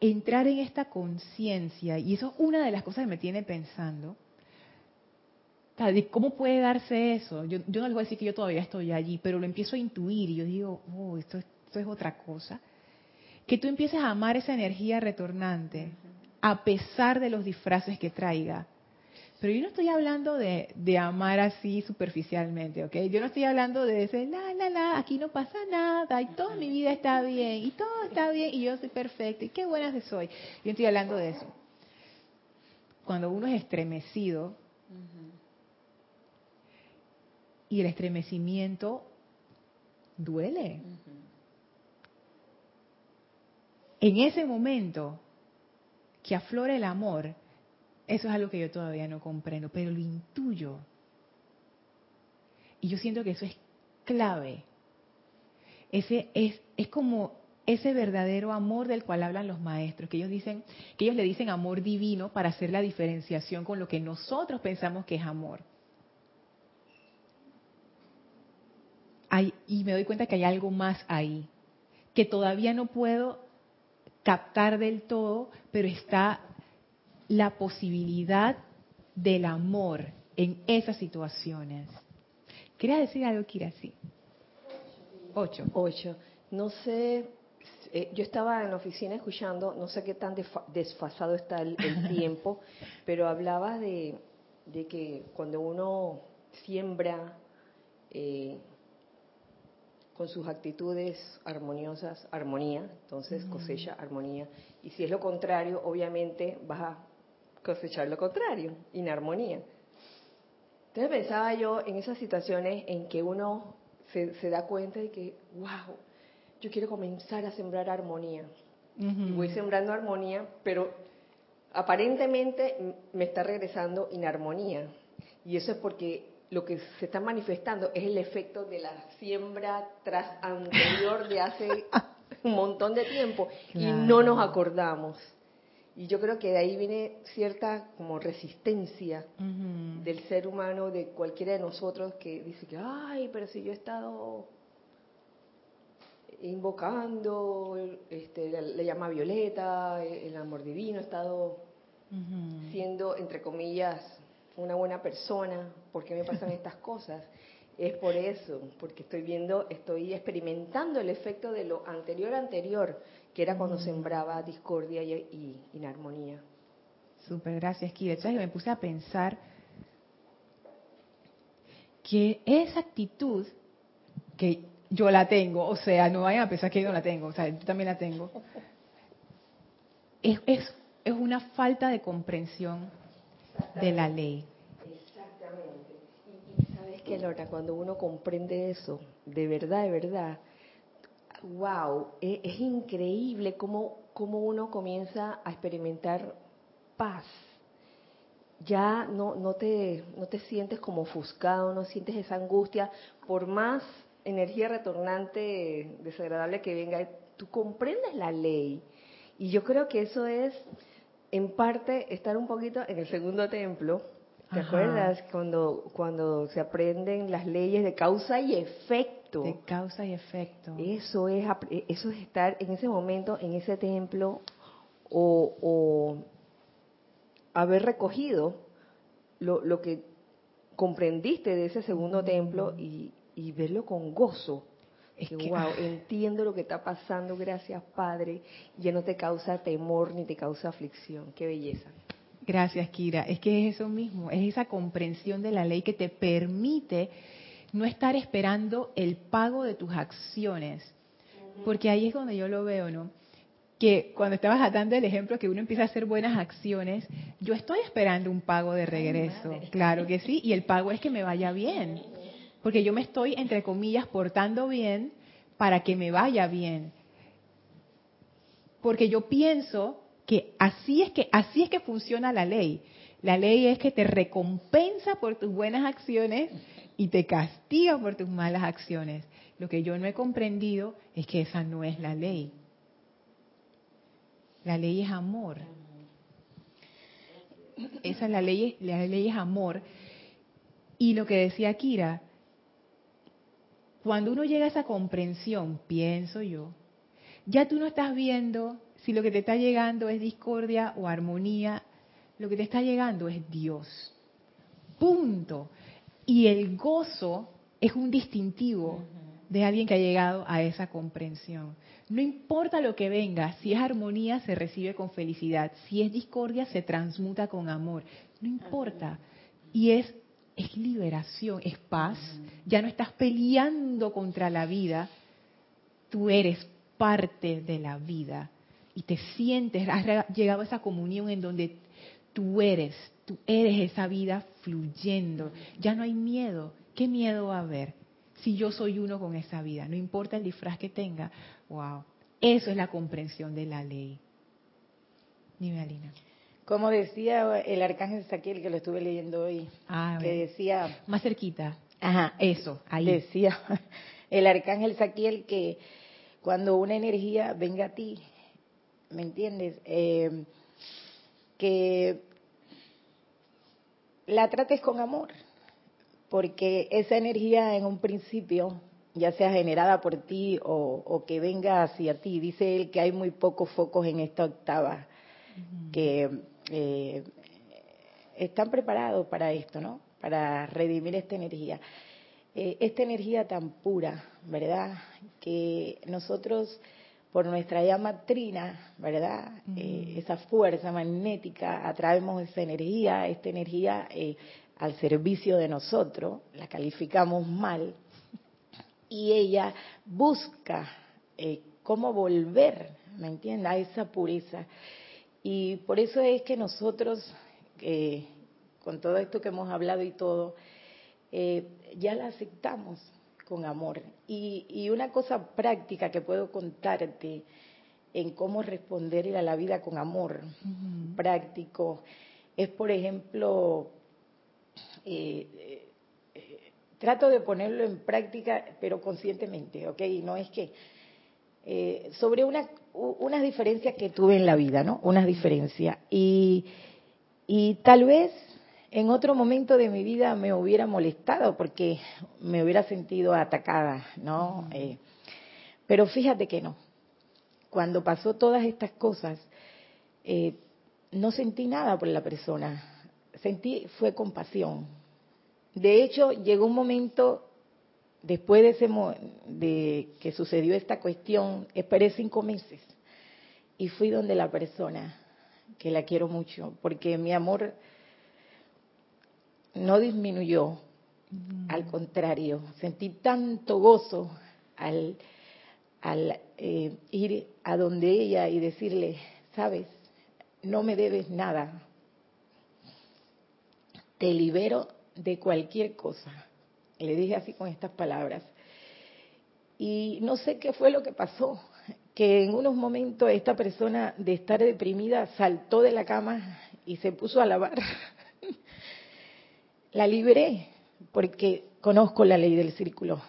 Speaker 1: entrar en esta conciencia, y eso es una de las cosas que me tiene pensando, cómo puede darse eso. Yo, no les voy a decir que yo todavía estoy allí, pero lo empiezo a intuir y yo digo, oh, esto, esto es otra cosa. Que tú empieces a amar esa energía retornante, a pesar de los disfraces que traiga. Pero yo no estoy hablando de, de, amar así superficialmente, ¿ok? Yo no estoy hablando de decir, la, la, la, aquí no pasa nada, y toda mi vida está bien, y todo está bien, y yo soy perfecta, y qué buena que soy. Yo estoy hablando de eso. Cuando uno es estremecido, y el estremecimiento duele. En ese momento que aflora el amor, eso es algo que yo todavía no comprendo, pero lo intuyo. Y yo siento que eso es clave. Ese es, es como ese verdadero amor del cual hablan los maestros, que ellos dicen, que ellos le dicen amor divino para hacer la diferenciación con lo que nosotros pensamos que es amor. y me doy cuenta que hay algo más ahí, que todavía no puedo captar del todo, pero está la posibilidad del amor en esas situaciones. ¿Quería decir algo, Kira? Sí.
Speaker 5: Ocho. Ocho. No sé, eh, yo estaba en la oficina escuchando, no sé qué tan desfasado está el, tiempo, pero hablaba de, que cuando uno siembra eh, con sus actitudes armoniosas, armonía, entonces cosecha armonía. Y si es lo contrario, obviamente vas a cosechar lo contrario, inarmonía. Entonces pensaba yo en esas situaciones en que uno se, da cuenta de que, wow, yo quiero comenzar a sembrar armonía. Y voy sembrando armonía, pero aparentemente me está regresando inarmonía. Y eso es porque lo que se está manifestando es el efecto de la siembra tras anterior de hace un montón de tiempo y no nos acordamos. Y yo creo que de ahí viene cierta como resistencia del ser humano, de cualquiera de nosotros que dice que, ay, pero si yo he estado invocando, este, le, llama Violeta, el amor divino, he estado siendo, entre comillas, una buena persona, ¿por qué me pasan estas cosas? Es por eso, porque estoy viendo, estoy experimentando el efecto de lo anterior anterior, que era cuando sembraba discordia y, inarmonía.
Speaker 1: Súper, gracias, Kira. Entonces me puse a pensar que esa actitud que yo la tengo, o sea, no vayan a pensar que yo no la tengo, o sea, yo también la tengo, es, es, es una falta de comprensión de la ley.
Speaker 5: Exactamente. Y, sabes que, Lorna, cuando uno comprende eso, de verdad, de verdad, wow, es, es increíble cómo, cómo uno comienza a experimentar paz ya no, no, te, no te sientes como ofuscado, no sientes esa angustia, por más energía retornante desagradable que venga, tú comprendes la ley. Y yo creo que eso es en parte estar un poquito en el segundo templo. ¿Te acuerdas cuando cuando se aprenden las leyes de causa y efecto?
Speaker 1: De causa y efecto.
Speaker 5: Eso es eso es estar en ese momento en ese templo o, haber recogido lo, lo, que comprendiste de ese segundo templo y, y verlo con gozo. Es que, wow, entiendo lo que está pasando, gracias Padre, ya no te causa temor ni te causa aflicción, qué belleza.
Speaker 1: Gracias Kira, es que es eso mismo, es esa comprensión de la ley que te permite no estar esperando el pago de tus acciones, porque ahí es donde yo lo veo, ¿no? Que cuando estabas dando el ejemplo que uno empieza a hacer buenas acciones, yo estoy esperando un pago de regreso, claro que sí, y el pago es que me vaya bien porque yo me estoy, entre comillas, portando bien para que me vaya bien. Porque yo pienso que así es que así es que funciona la ley. La ley es que te recompensa por tus buenas acciones y te castiga por tus malas acciones. Lo que yo no he comprendido es que esa no es la ley. La ley es amor. Esa es la ley, la ley es amor. Y lo que decía Kira, cuando uno llega a esa comprensión, pienso yo, ya tú no estás viendo si lo que te está llegando es discordia o armonía, lo que te está llegando es Dios. Punto. Y el gozo es un distintivo de alguien que ha llegado a esa comprensión. No importa lo que venga, si es armonía se recibe con felicidad, si es discordia se transmuta con amor, no importa. Y es, es liberación, es paz. Ya no estás peleando contra la vida, tú eres parte de la vida y te sientes, has llegado a esa comunión en donde tú eres, tú eres esa vida fluyendo. Ya no hay miedo. ¿Qué miedo va a haber? si yo soy uno con esa vida, no importa el disfraz que tenga. Wow, eso es la comprensión de la ley. Dime, Alina.
Speaker 4: Como decía el arcángel Saquiel, que lo estuve leyendo hoy, ah, que decía...
Speaker 1: Más cerquita. Ajá, eso, ahí.
Speaker 4: Decía el arcángel Saquiel que cuando una energía venga a ti, ¿me entiendes? Eh, que la trates con amor porque esa energía en un principio, ya sea generada por ti o, que venga hacia ti, dice él que hay muy pocos focos en esta octava que eh, están preparados para esto, ¿no? Para redimir esta energía. Eh, esta energía tan pura, ¿verdad? Que nosotros por nuestra llama trina, ¿verdad? Eh, esa fuerza magnética, atraemos esa energía, esta energía al servicio de nosotros, la calificamos mal, y ella busca eh, cómo volver, ¿me entiendes?, a esa pureza. Y por eso es que nosotros, eh, con todo esto que hemos hablado y todo, eh, ya la aceptamos con amor. Y, una cosa práctica que puedo contarte en cómo responder a la vida con amor práctico es, por ejemplo, eh, eh, trato de ponerlo en práctica, pero conscientemente, ¿ok? No es que... Eh, sobre una, unas diferencias que tuve en la vida, ¿no? Unas diferencias. Y, y tal vez en otro momento de mi vida me hubiera molestado porque me hubiera sentido atacada, ¿no? Eh, pero fíjate que no. Cuando pasó todas estas cosas, eh, no sentí nada por la persona sentí fue compasión. De hecho, llegó un momento después de ese de que sucedió esta cuestión, esperé cinco meses y fui donde la persona que la quiero mucho, porque mi amor no disminuyó, al contrario, sentí tanto gozo al, al eh, ir a donde ella y decirle, sabes, no me debes nada, te libero de cualquier cosa. Le dije así con estas palabras. Y no sé qué fue lo que pasó, que en unos momentos esta persona de estar deprimida saltó de la cama y se puso a lavar. la liberé porque conozco la ley del círculo.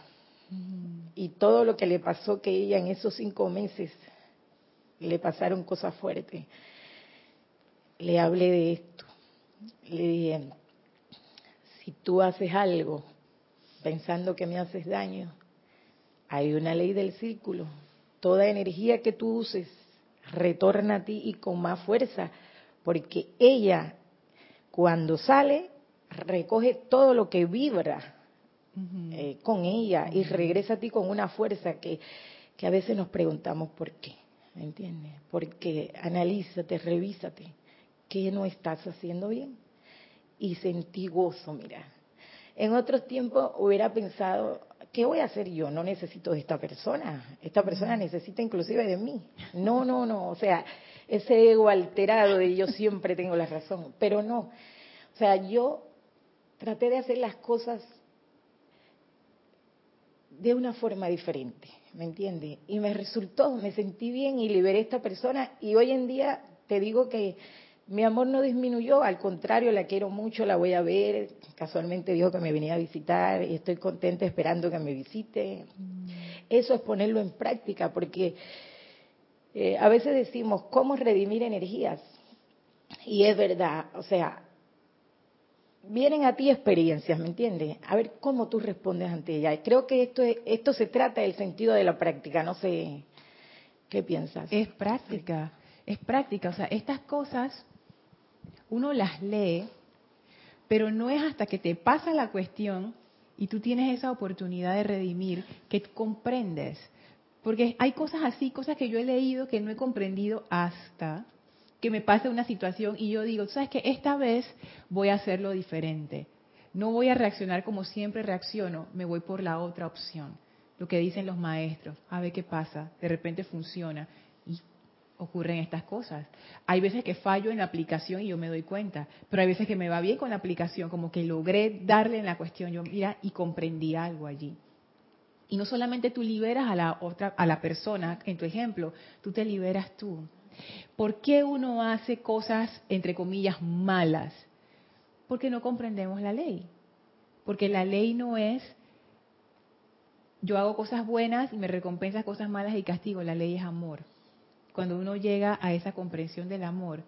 Speaker 4: Y todo lo que le pasó que ella en esos cinco meses le pasaron cosas fuertes. Le hablé de esto. Le dije, si tú haces algo pensando que me haces daño, hay una ley del círculo. Toda energía que tú uses retorna a ti y con más fuerza, porque ella cuando sale recoge todo lo que vibra eh, con ella y regresa a ti con una fuerza que, que a veces nos preguntamos por qué, ¿me entiendes? Porque analízate, revísate, ¿qué no estás haciendo bien? y sentí gozo, mira. En otros tiempos hubiera pensado, ¿qué voy a hacer yo? No necesito de esta persona. Esta persona necesita inclusive de mí. No, no, no. O sea, ese ego alterado de yo siempre tengo la razón. Pero no. O sea, yo traté de hacer las cosas de una forma diferente, ¿me entiendes? Y me resultó, me sentí bien y liberé a esta persona y hoy en día te digo que mi amor no disminuyó, al contrario, la quiero mucho, la voy a ver. Casualmente dijo que me venía a visitar y estoy contenta esperando que me visite. Mm. Eso es ponerlo en práctica, porque eh, a veces decimos, ¿cómo redimir energías? Y es verdad, o sea, vienen a ti experiencias, ¿me entiendes? A ver cómo tú respondes ante ellas. Creo que esto, esto se trata del sentido de la práctica, no sé qué piensas.
Speaker 1: Es práctica, es práctica, o sea, estas cosas uno las lee, pero no es hasta que te pasa la cuestión Y tú tienes esa oportunidad de redimir que comprendes. Porque hay cosas así, cosas que yo he leído que no he comprendido hasta que me pase una situación y yo digo, ¿sabes qué? Esta vez voy a hacerlo diferente. No voy a reaccionar como siempre reacciono, me voy por la otra opción. Lo que dicen los maestros, a ver qué pasa, de repente funciona y ocurren estas cosas. Hay veces que fallo en la aplicación y yo me doy cuenta, pero hay veces que me va bien con la aplicación, como que logré darle en la cuestión, yo mira y comprendí algo allí. Y no solamente tú liberas a la otra, a la persona, en tu ejemplo, tú te liberas tú. ¿Por qué uno hace cosas entre comillas malas? Porque no comprendemos la ley. Porque la ley no es yo hago cosas buenas y me recompensa cosas malas y castigo. La ley es amor. Cuando uno llega a esa comprensión del amor,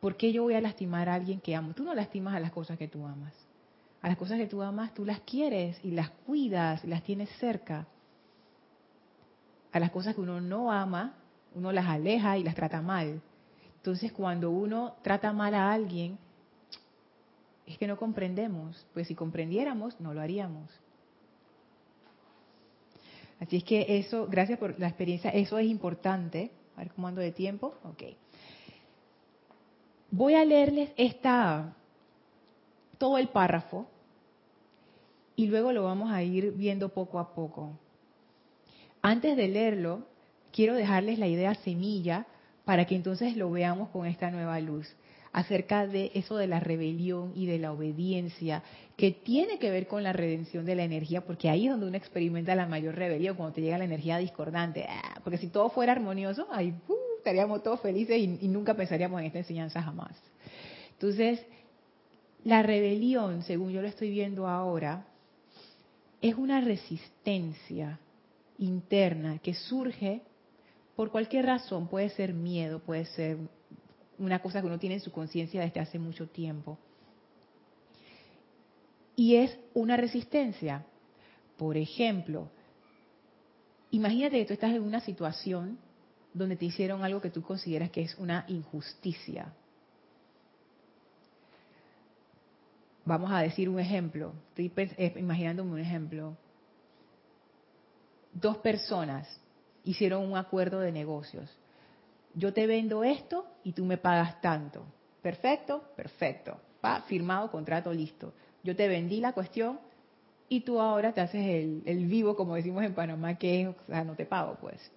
Speaker 1: ¿por qué yo voy a lastimar a alguien que amo? Tú no lastimas a las cosas que tú amas. A las cosas que tú amas, tú las quieres y las cuidas y las tienes cerca. A las cosas que uno no ama, uno las aleja y las trata mal. Entonces, cuando uno trata mal a alguien, es que no comprendemos. Pues si comprendiéramos, no lo haríamos. Así es que eso, gracias por la experiencia, eso es importante. A ver cómo ando de tiempo. Ok. Voy a leerles esta, todo el párrafo y luego lo vamos a ir viendo poco a poco. Antes de leerlo, quiero dejarles la idea semilla para que entonces lo veamos con esta nueva luz acerca de eso de la rebelión y de la obediencia, que tiene que ver con la redención de la energía, porque ahí es donde uno experimenta la mayor rebelión, cuando te llega la energía discordante. Ah, porque si todo fuera armonioso, ahí uh, estaríamos todos felices y nunca pensaríamos en esta enseñanza jamás. Entonces, la rebelión, según yo lo estoy viendo ahora, es una resistencia interna que surge por cualquier razón, puede ser miedo, puede ser una cosa que uno tiene en su conciencia desde hace mucho tiempo. Y es una resistencia. Por ejemplo, imagínate que tú estás en una situación donde te hicieron algo que tú consideras que es una injusticia. Vamos a decir un ejemplo, estoy eh, imaginándome un ejemplo. Dos personas hicieron un acuerdo de negocios. Yo te vendo esto y tú me pagas tanto. ¿Perfecto? Perfecto. Va, firmado, contrato listo. Yo te vendí la cuestión y tú ahora te haces el, el vivo, como decimos en Panamá, que o sea, no te pago, pues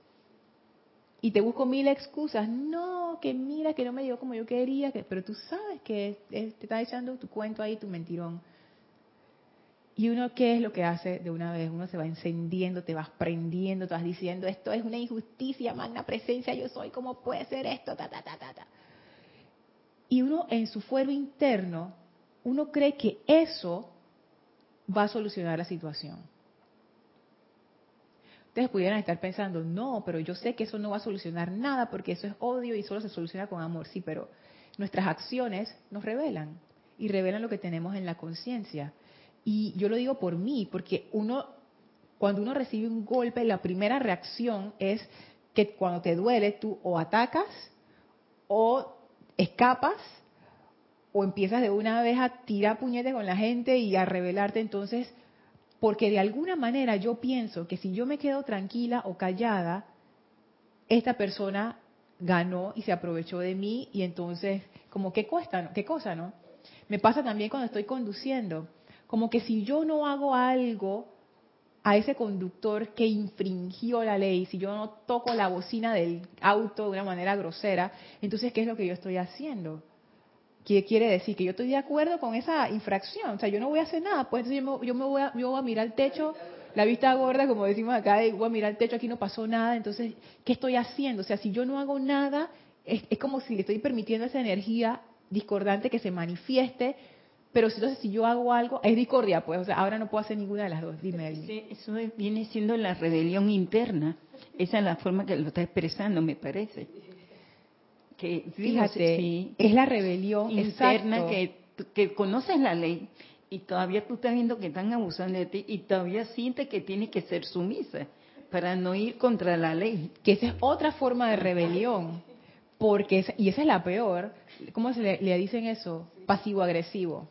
Speaker 1: y te busco mil excusas. No, que mira, que no me dio como yo quería, que, pero tú sabes que te está echando tu cuento ahí, tu mentirón. Y uno, ¿qué es lo que hace de una vez? Uno se va encendiendo, te vas prendiendo, te vas diciendo, esto es una injusticia, magna presencia, yo soy, ¿cómo puede ser esto? Ta, ta, ta, ta, ta. Y uno en su fuero interno, uno cree que eso va a solucionar la situación. Ustedes pudieran estar pensando, no, pero yo sé que eso no va a solucionar nada porque eso es odio y solo se soluciona con amor. Sí, pero nuestras acciones nos revelan y revelan lo que tenemos en la conciencia. Y yo lo digo por mí, porque uno, cuando uno recibe un golpe, la primera reacción es que cuando te duele tú o atacas o escapas o empiezas de una vez a tirar puñetes con la gente y a revelarte. Entonces, porque de alguna manera yo pienso que si yo me quedo tranquila o callada, esta persona ganó y se aprovechó de mí y entonces, como qué cuesta, qué cosa, ¿no? Me pasa también cuando estoy conduciendo, como que si yo no hago algo a ese conductor que infringió la ley, si yo no toco la bocina del auto de una manera grosera, entonces ¿qué es lo que yo estoy haciendo? ¿Qué quiere decir? Que yo estoy de acuerdo con esa infracción. O sea, yo no voy a hacer nada. Pues yo me, yo me voy, a, mirar el techo, la vista gorda, como decimos acá, y voy a mirar el techo, aquí no pasó nada. Entonces, ¿qué estoy haciendo? O sea, si yo no hago nada, es, como si le estoy permitiendo esa energía discordante que se manifieste. Pero entonces, si yo hago algo, es discordia, pues. O sea, ahora no puedo hacer ninguna de las dos. Dime.
Speaker 2: Sí, eso viene siendo la rebelión interna. Esa es la forma que lo está expresando, me parece
Speaker 1: que fíjate, es la rebelión
Speaker 2: interna que, que conoces la ley y todavía tú estás viendo que están abusando de ti y todavía sientes que tienes que ser sumisa para no ir contra la ley.
Speaker 1: Que esa es otra forma de rebelión, porque y esa es la peor. ¿Cómo se le, dicen eso? Pasivo agresivo.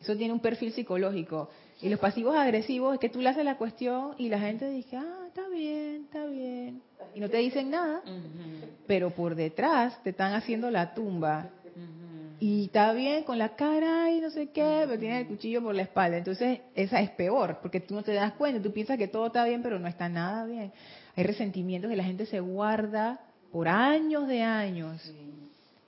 Speaker 1: Eso tiene un perfil psicológico. Y los pasivos agresivos es que tú le haces la cuestión y la gente dice, ah, está bien, está bien. Y no te dicen nada, pero por detrás te están haciendo la tumba. Y está bien con la cara y no sé qué, pero tiene el cuchillo por la espalda. Entonces, esa es peor, porque tú no te das cuenta, tú piensas que todo está bien, pero no está nada bien. Hay resentimientos que la gente se guarda por años de años.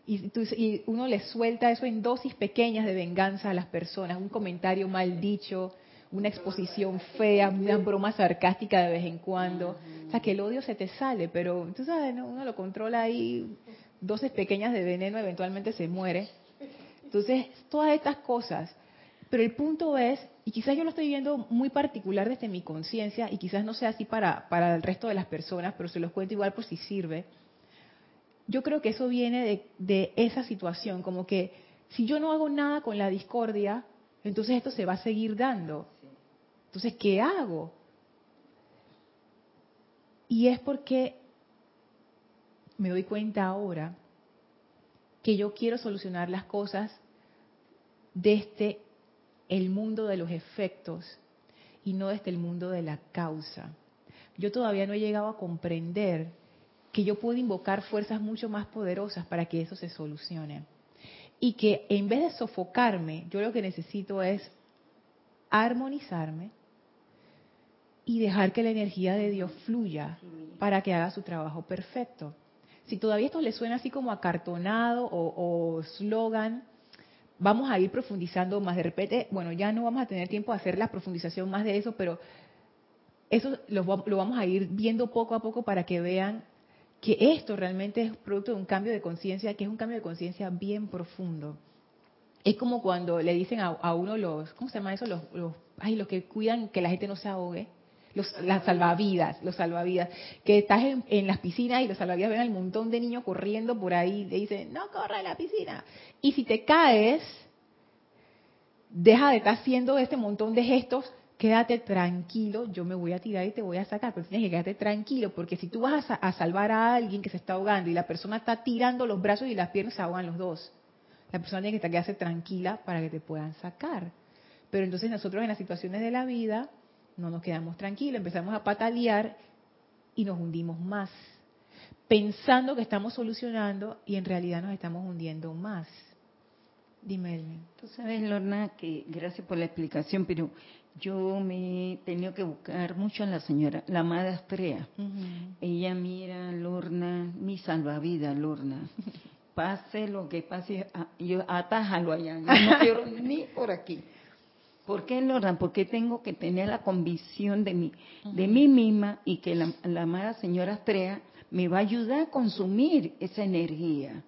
Speaker 1: Y, y, uno le suelta eso en dosis pequeñas de venganza a las personas, un comentario mal dicho, una exposición fea, una broma sarcástica de vez en cuando. O sea, que el odio se te sale, pero tú sabes, uno lo controla ahí, dosis pequeñas de veneno, eventualmente se muere. Entonces, todas estas cosas. Pero el punto es, y quizás yo lo estoy viendo muy particular desde mi conciencia, y quizás no sea así para, para el resto de las personas, pero se los cuento igual por si sirve. Yo creo que eso viene de, de esa situación, como que si yo no hago nada con la discordia, entonces esto se va a seguir dando. Entonces, ¿qué hago? Y es porque me doy cuenta ahora que yo quiero solucionar las cosas desde el mundo de los efectos y no desde el mundo de la causa. Yo todavía no he llegado a comprender que yo puedo invocar fuerzas mucho más poderosas para que eso se solucione. Y que en vez de sofocarme, yo lo que necesito es armonizarme, y dejar que la energía de Dios fluya para que haga su trabajo perfecto. Si todavía esto le suena así como acartonado o slogan, vamos a ir profundizando más. De repente, bueno, ya no vamos a tener tiempo de hacer la profundización más de eso, pero eso lo vamos a ir viendo poco a poco para que vean que esto realmente es producto de un cambio de conciencia, que es un cambio de conciencia bien profundo. Es como cuando le dicen a, uno los, ¿cómo se llama eso? Los, ay, los que cuidan que la gente no se ahogue los, las salvavidas, los salvavidas, que estás en, las piscinas y los salvavidas ven al montón de niños corriendo por ahí te dicen, no corra a la piscina. Y si te caes, deja de estar haciendo este montón de gestos, quédate tranquilo, yo me voy a tirar y te voy a sacar, pero tienes que quedarte tranquilo, porque si tú vas a, salvar a alguien que se está ahogando y la persona está tirando los brazos y las piernas, se ahogan los dos. La persona tiene que quedarse tranquila para que te puedan sacar. Pero entonces nosotros en las situaciones de la vida no nos quedamos tranquilos, empezamos a patalear y nos hundimos más, pensando que estamos solucionando y en realidad nos estamos hundiendo más. Dime, Elmi.
Speaker 2: Tú sabes, Lorna, que gracias por la explicación, pero yo me he tenido que buscar mucho a la señora, la amada Estrella. Ella mira, Lorna, mi salvavidas, Lorna. Pase lo que pase, yo atájalo allá, yo no quiero ni por aquí. ¿Por qué, Lorna? Porque tengo que tener la convicción de mí, de mí misma y que la, amada señora Astrea me va a ayudar a consumir esa energía,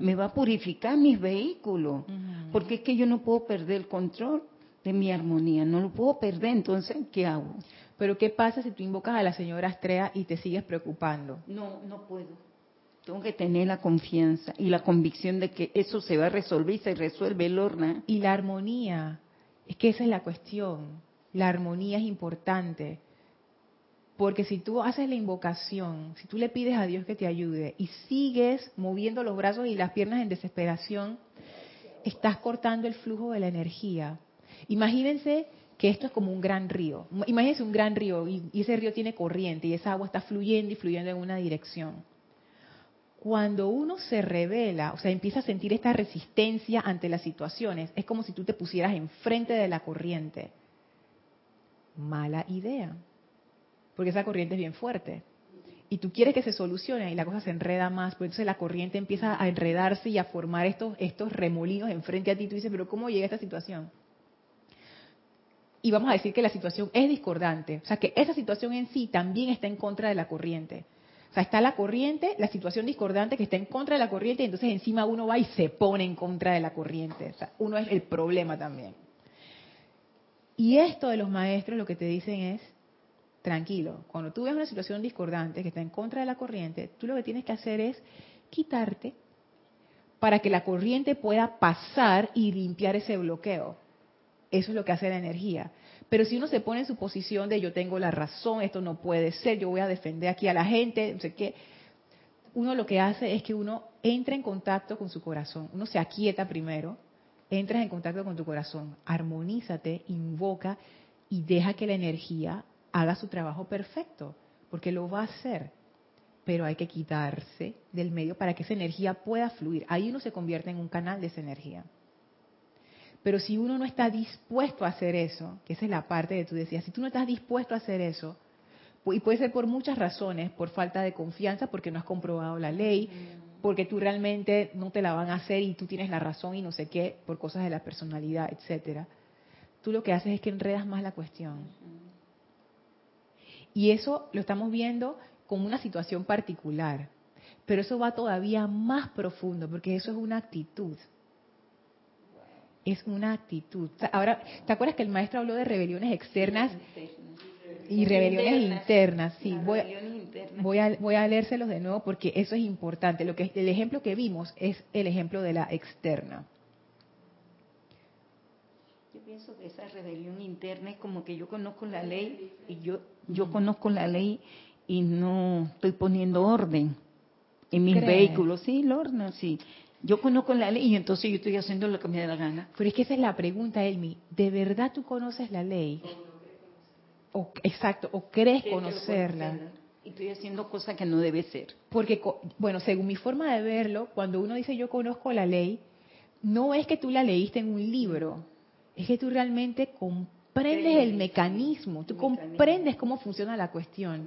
Speaker 2: me va a purificar mis vehículos, porque es que yo no puedo perder el control de mi armonía, no lo puedo perder, entonces, ¿qué hago?
Speaker 1: Pero ¿qué pasa si tú invocas a la señora Astrea y te sigues preocupando?
Speaker 2: No, no puedo. Tengo que tener la confianza y la convicción de que eso se va a resolver y se resuelve, Lorna.
Speaker 1: Y la armonía, es que esa es la cuestión. La armonía es importante. Porque si tú haces la invocación, si tú le pides a Dios que te ayude y sigues moviendo los brazos y las piernas en desesperación, estás cortando el flujo de la energía. Imagínense que esto es como un gran río. Imagínense un gran río y, ese río tiene corriente y esa agua está fluyendo y fluyendo en una dirección cuando uno se revela, o sea, empieza a sentir esta resistencia ante las situaciones, es como si tú te pusieras enfrente de la corriente. Mala idea, porque esa corriente es bien fuerte. Y tú quieres que se solucione y la cosa se enreda más, pues entonces la corriente empieza a enredarse y a formar estos, estos remolinos enfrente a ti. Tú dices, pero ¿cómo llega esta situación? Y vamos a decir que la situación es discordante, o sea, que esa situación en sí también está en contra de la corriente sea, está la corriente, la situación discordante que está en contra de la corriente, y entonces encima uno va y se pone en contra de la corriente. O sea, uno es el problema también. Y esto de los maestros lo que te dicen es, tranquilo, cuando tú ves una situación discordante que está en contra de la corriente, tú lo que tienes que hacer es quitarte para que la corriente pueda pasar y limpiar ese bloqueo. Eso es lo que hace la energía. Pero si uno se pone en su posición de yo tengo la razón, esto no puede ser, yo voy a defender aquí a la gente, no sé qué, uno lo que hace es que uno entra en contacto con su corazón, uno se aquieta primero entras en contacto con tu corazón, armonízate, invoca y deja que la energía haga su trabajo perfecto, porque lo va a hacer. Pero hay que quitarse del medio para que esa energía pueda fluir. Ahí uno se convierte en un canal de esa energía. Pero si uno no está dispuesto a hacer eso, que esa es la parte de tú decías, si tú no estás dispuesto a hacer eso, y puede ser por muchas razones, por falta de confianza, porque no has comprobado la ley, porque tú realmente no te la van a hacer y tú tienes la razón y no sé qué, por cosas de la personalidad, etcétera. Tú lo que haces es que enredas más la cuestión. Y eso lo estamos viendo como una situación particular, pero eso va todavía más profundo, porque eso es una actitud es una actitud. Ahora, ¿te acuerdas que el maestro habló de rebeliones externas y rebeliones internas? Sí, voy, voy, a, voy a leérselos de nuevo porque eso es importante. Lo que el ejemplo que vimos es el ejemplo de la externa.
Speaker 2: Yo pienso que esa rebelión interna es como que yo conozco la ley y yo yo conozco la ley y no estoy poniendo orden en mis vehículos. Sí, Lorna, sí. Yo conozco la ley y entonces yo estoy haciendo lo que me da la gana.
Speaker 1: Pero es que esa es la pregunta, Elmi. ¿De verdad tú conoces la ley? O, exacto, o crees conocerla.
Speaker 2: Y estoy haciendo cosas que no debe ser.
Speaker 1: Porque, bueno, según mi forma de verlo, cuando uno dice yo conozco la ley, no es que tú la leíste en un libro, es que tú realmente comprendes el mecanismo, tú comprendes cómo funciona la cuestión.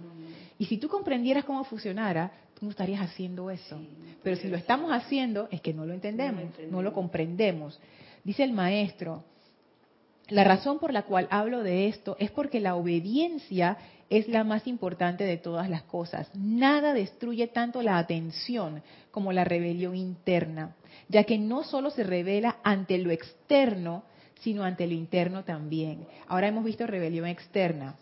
Speaker 1: Y si tú comprendieras cómo funcionara, tú no estarías haciendo eso. Pero si lo estamos haciendo, es que no lo entendemos, no lo comprendemos. Dice el maestro, la razón por la cual hablo de esto es porque la obediencia es la más importante de todas las cosas. Nada destruye tanto la atención como la rebelión interna, ya que no solo se revela ante lo externo, sino ante lo interno también. Ahora hemos visto rebelión externa,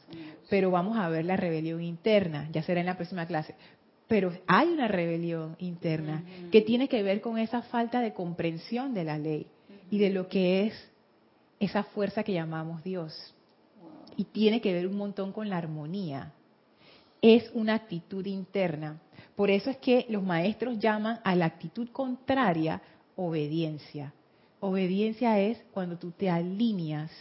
Speaker 1: pero vamos a ver la rebelión interna, ya será en la próxima clase. Pero hay una rebelión interna que tiene que ver con esa falta de comprensión de la ley y de lo que es esa fuerza que llamamos Dios. Y tiene que ver un montón con la armonía. Es una actitud interna. Por eso es que los maestros llaman a la actitud contraria obediencia. Obediencia es cuando tú te alineas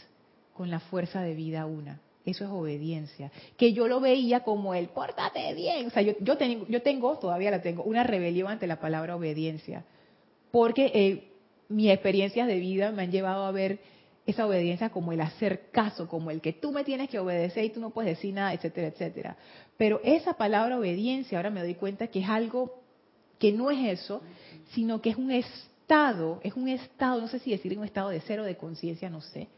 Speaker 1: con la fuerza de vida una. Eso es obediencia. Que yo lo veía como el pórtate bien. O sea, yo, yo, tengo, yo tengo, todavía la tengo, una rebelión ante la palabra obediencia. Porque eh, mis experiencias de vida me han llevado a ver esa obediencia como el hacer caso, como el que tú me tienes que obedecer y tú no puedes decir nada, etcétera, etcétera. Pero esa palabra obediencia, ahora me doy cuenta que es algo que no es eso, sino que es un estado, es un estado, no sé si decir un estado de cero de conciencia, no sé,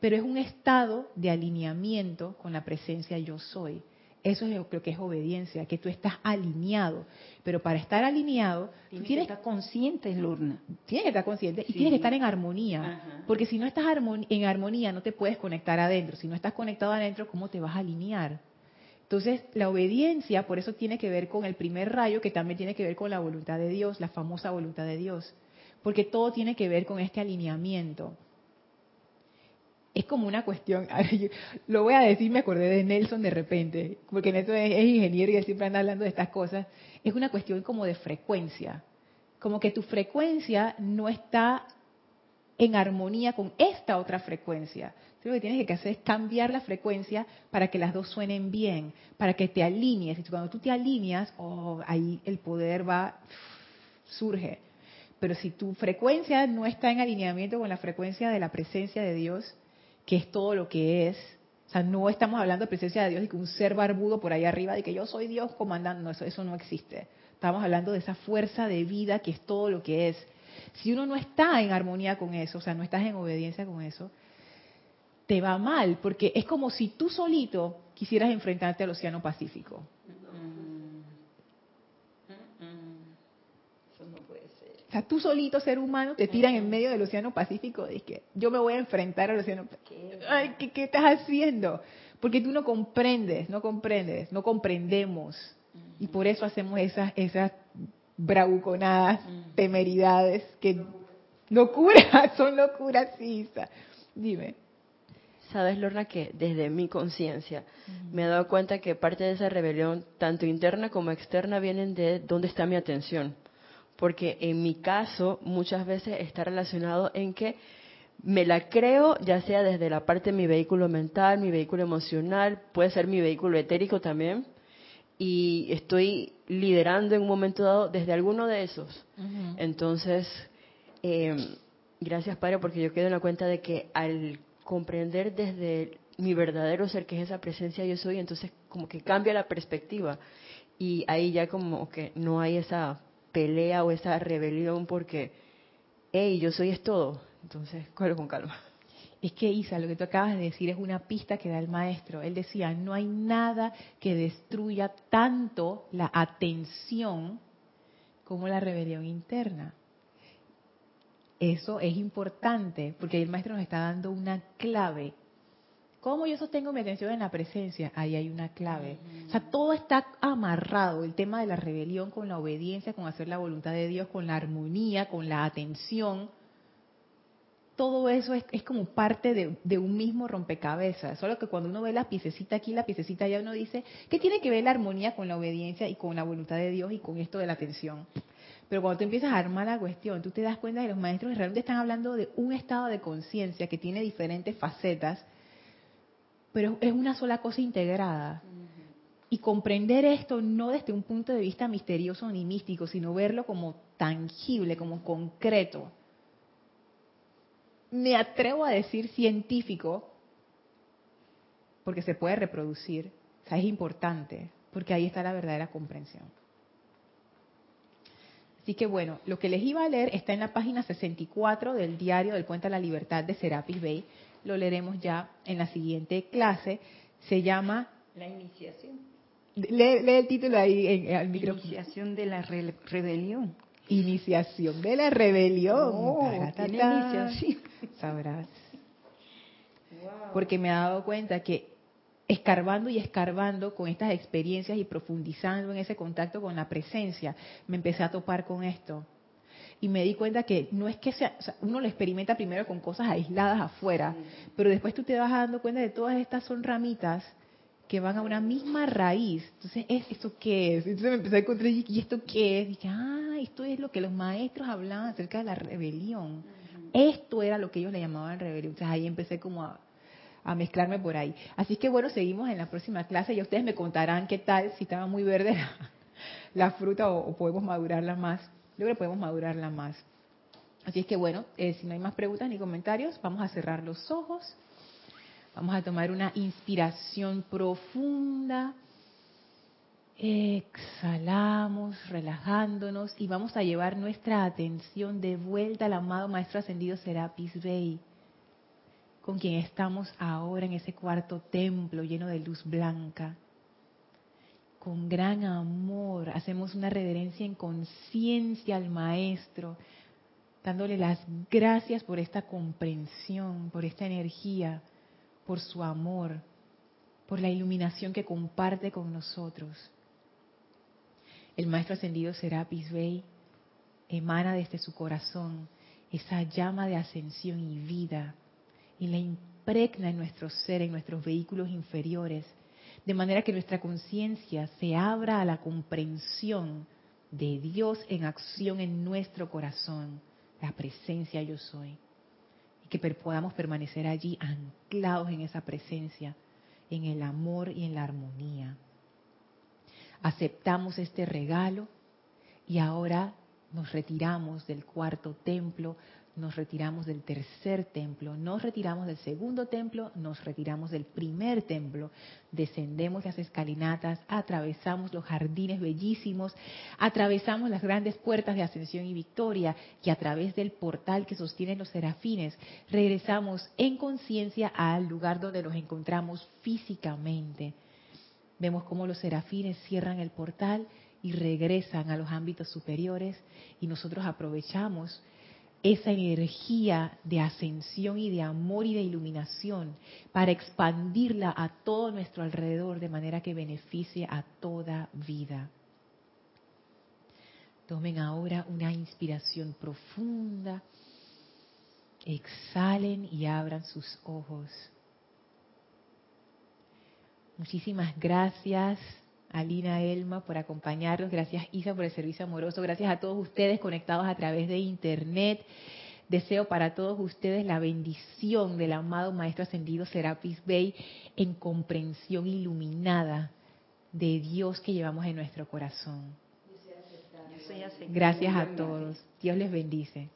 Speaker 1: pero es un estado de alineamiento con la presencia yo soy. Eso es, creo que es obediencia, que tú estás alineado. Pero para estar alineado,
Speaker 2: tienes, que estar consciente, Lurna.
Speaker 1: Tienes que estar consciente y tienes que estar en armonía. Porque si no estás en armonía, no te puedes conectar adentro. Si no estás conectado adentro, ¿cómo te vas a alinear? Entonces, la obediencia, por eso tiene que ver con el primer rayo, que también tiene que ver con la voluntad de Dios, la famosa voluntad de Dios. Porque todo tiene que ver con este alineamiento es como una cuestión, lo voy a decir, me acordé de Nelson de repente, porque Nelson es, ingeniero y siempre anda hablando de estas cosas, es una cuestión como de frecuencia, como que tu frecuencia no está en armonía con esta otra frecuencia. Entonces, lo que tienes que hacer es cambiar la frecuencia para que las dos suenen bien, para que te alinees. Y cuando tú te alineas, oh, ahí el poder va, surge. Pero si tu frecuencia no está en alineamiento con la frecuencia de la presencia de Dios, que es todo lo que es. O sea, no estamos hablando de presencia de Dios y que un ser barbudo por ahí arriba, de que yo soy Dios comandando, eso, eso no existe. Estamos hablando de esa fuerza de vida que es todo lo que es. Si uno no está en armonía con eso, o sea, no estás en obediencia con eso, te va mal, porque es como si tú solito quisieras enfrentarte al Océano Pacífico. Sea, tú solito, ser humano, te tiran en medio del Océano Pacífico. Dices que yo me voy a enfrentar al Océano Pacífico. Ay, ¿qué, ¿qué, estás haciendo? Porque tú no comprendes, no comprendes, no comprendemos. Y por eso hacemos esas, esas bravuconadas, temeridades, que locuras, son locuras, sí. Dime.
Speaker 3: Sabes, Lorna, que desde mi conciencia me he dado cuenta que parte de esa rebelión, tanto interna como externa, vienen de dónde está mi atención porque en mi caso muchas veces está relacionado en que me la creo, ya sea desde la parte de mi vehículo mental, mi vehículo emocional, puede ser mi vehículo etérico también, y estoy liderando en un momento dado desde alguno de esos. Entonces, eh, gracias Padre, porque yo quedo en la cuenta de que al comprender desde mi verdadero ser, que es esa presencia yo soy, entonces como que cambia la perspectiva. Y ahí ya como que no hay esa pelea o esa rebelión porque, hey, yo soy es todo. Entonces, cógelo con calma.
Speaker 1: Es que Isa, lo que tú acabas de decir es una pista que da el maestro. Él decía, no hay nada que destruya tanto la atención como la rebelión interna. Eso es importante porque el maestro nos está dando una clave. ¿Cómo yo sostengo mi atención en la presencia? Ahí hay una clave. O sea, todo está amarrado. El tema de la rebelión con la obediencia, con hacer la voluntad de Dios, con la armonía, con la atención. Todo eso es, como parte de, de, un mismo rompecabezas. Solo que cuando uno ve la piececita aquí, la piececita allá, uno dice, ¿qué tiene que ver la armonía con la obediencia y con la voluntad de Dios y con esto de la atención? Pero cuando tú empiezas a armar la cuestión, tú te das cuenta que los maestros realmente están hablando de un estado de conciencia que tiene diferentes facetas, pero es una sola cosa integrada. Y comprender esto no desde un punto de vista misterioso ni místico, sino verlo como tangible, como concreto. Me atrevo a decir científico, porque se puede reproducir. O sea, es importante, porque ahí está la verdadera comprensión. Así que bueno, lo que les iba a leer está en la página 64 del diario del Puente a la Libertad de Serapis Bay. Lo leeremos ya en la siguiente clase. Se llama...
Speaker 2: La iniciación.
Speaker 1: Lee, el título ahí en, al micrófono.
Speaker 2: Iniciación de la rebelión.
Speaker 1: Iniciación de la rebelión.
Speaker 2: Oh, iniciación.
Speaker 1: Sabrás. Porque me he dado cuenta que escarbando y escarbando con estas experiencias y profundizando en ese contacto con la presencia, me empecé a topar con esto. Y me di cuenta que no es que sea, uno lo experimenta primero con cosas aisladas afuera, pero después tú te vas dando cuenta de todas estas son ramitas que van a una misma raíz. Entonces, ¿esto qué es? Entonces me empecé a encontrar, ¿y esto qué es? Y dije, ah, esto es lo que los maestros hablaban acerca de la rebelión. Esto era lo que ellos le llamaban rebelión. Entonces ahí empecé como a, a mezclarme por ahí. Así que bueno, seguimos en la próxima clase y ustedes me contarán qué tal, si estaba muy verde la, fruta o, podemos madurarla más. Creo que podemos madurarla más. Así es que bueno, eh, si no hay más preguntas ni comentarios, vamos a cerrar los ojos. Vamos a tomar una inspiración profunda. Exhalamos, relajándonos y vamos a llevar nuestra atención de vuelta al amado Maestro Ascendido Serapis Bey con quien estamos ahora en ese cuarto templo lleno de luz blanca. Con gran amor hacemos una reverencia en conciencia al Maestro, dándole las gracias por esta comprensión, por esta energía, por su amor, por la iluminación que comparte con nosotros. El Maestro Ascendido Serapis Bey emana desde su corazón esa llama de ascensión y vida y la impregna en nuestro ser, en nuestros vehículos inferiores, de manera que nuestra conciencia se abra a la comprensión de Dios en acción en nuestro corazón, la presencia yo soy, y que podamos permanecer allí anclados en esa presencia, en el amor y en la armonía. Aceptamos este regalo y ahora nos retiramos del cuarto templo nos retiramos del tercer templo, nos retiramos del segundo templo, nos retiramos del primer templo, descendemos las escalinatas, atravesamos los jardines bellísimos, atravesamos las grandes puertas de ascensión y victoria y a través del portal que sostienen los serafines regresamos en conciencia al lugar donde nos encontramos físicamente. Vemos cómo los serafines cierran el portal y regresan a los ámbitos superiores y nosotros aprovechamos esa energía de ascensión y de amor y de iluminación para expandirla a todo nuestro alrededor de manera que beneficie a toda vida. Tomen ahora una inspiración profunda, exhalen y abran sus ojos. Muchísimas gracias Alina Elma por acompañarnos, gracias Isa por el servicio amoroso, gracias a todos ustedes conectados a través de internet. Deseo para todos ustedes la bendición del amado Maestro Ascendido Serapis Bey en comprensión iluminada de Dios que llevamos en nuestro corazón. Gracias a todos. Dios les bendice.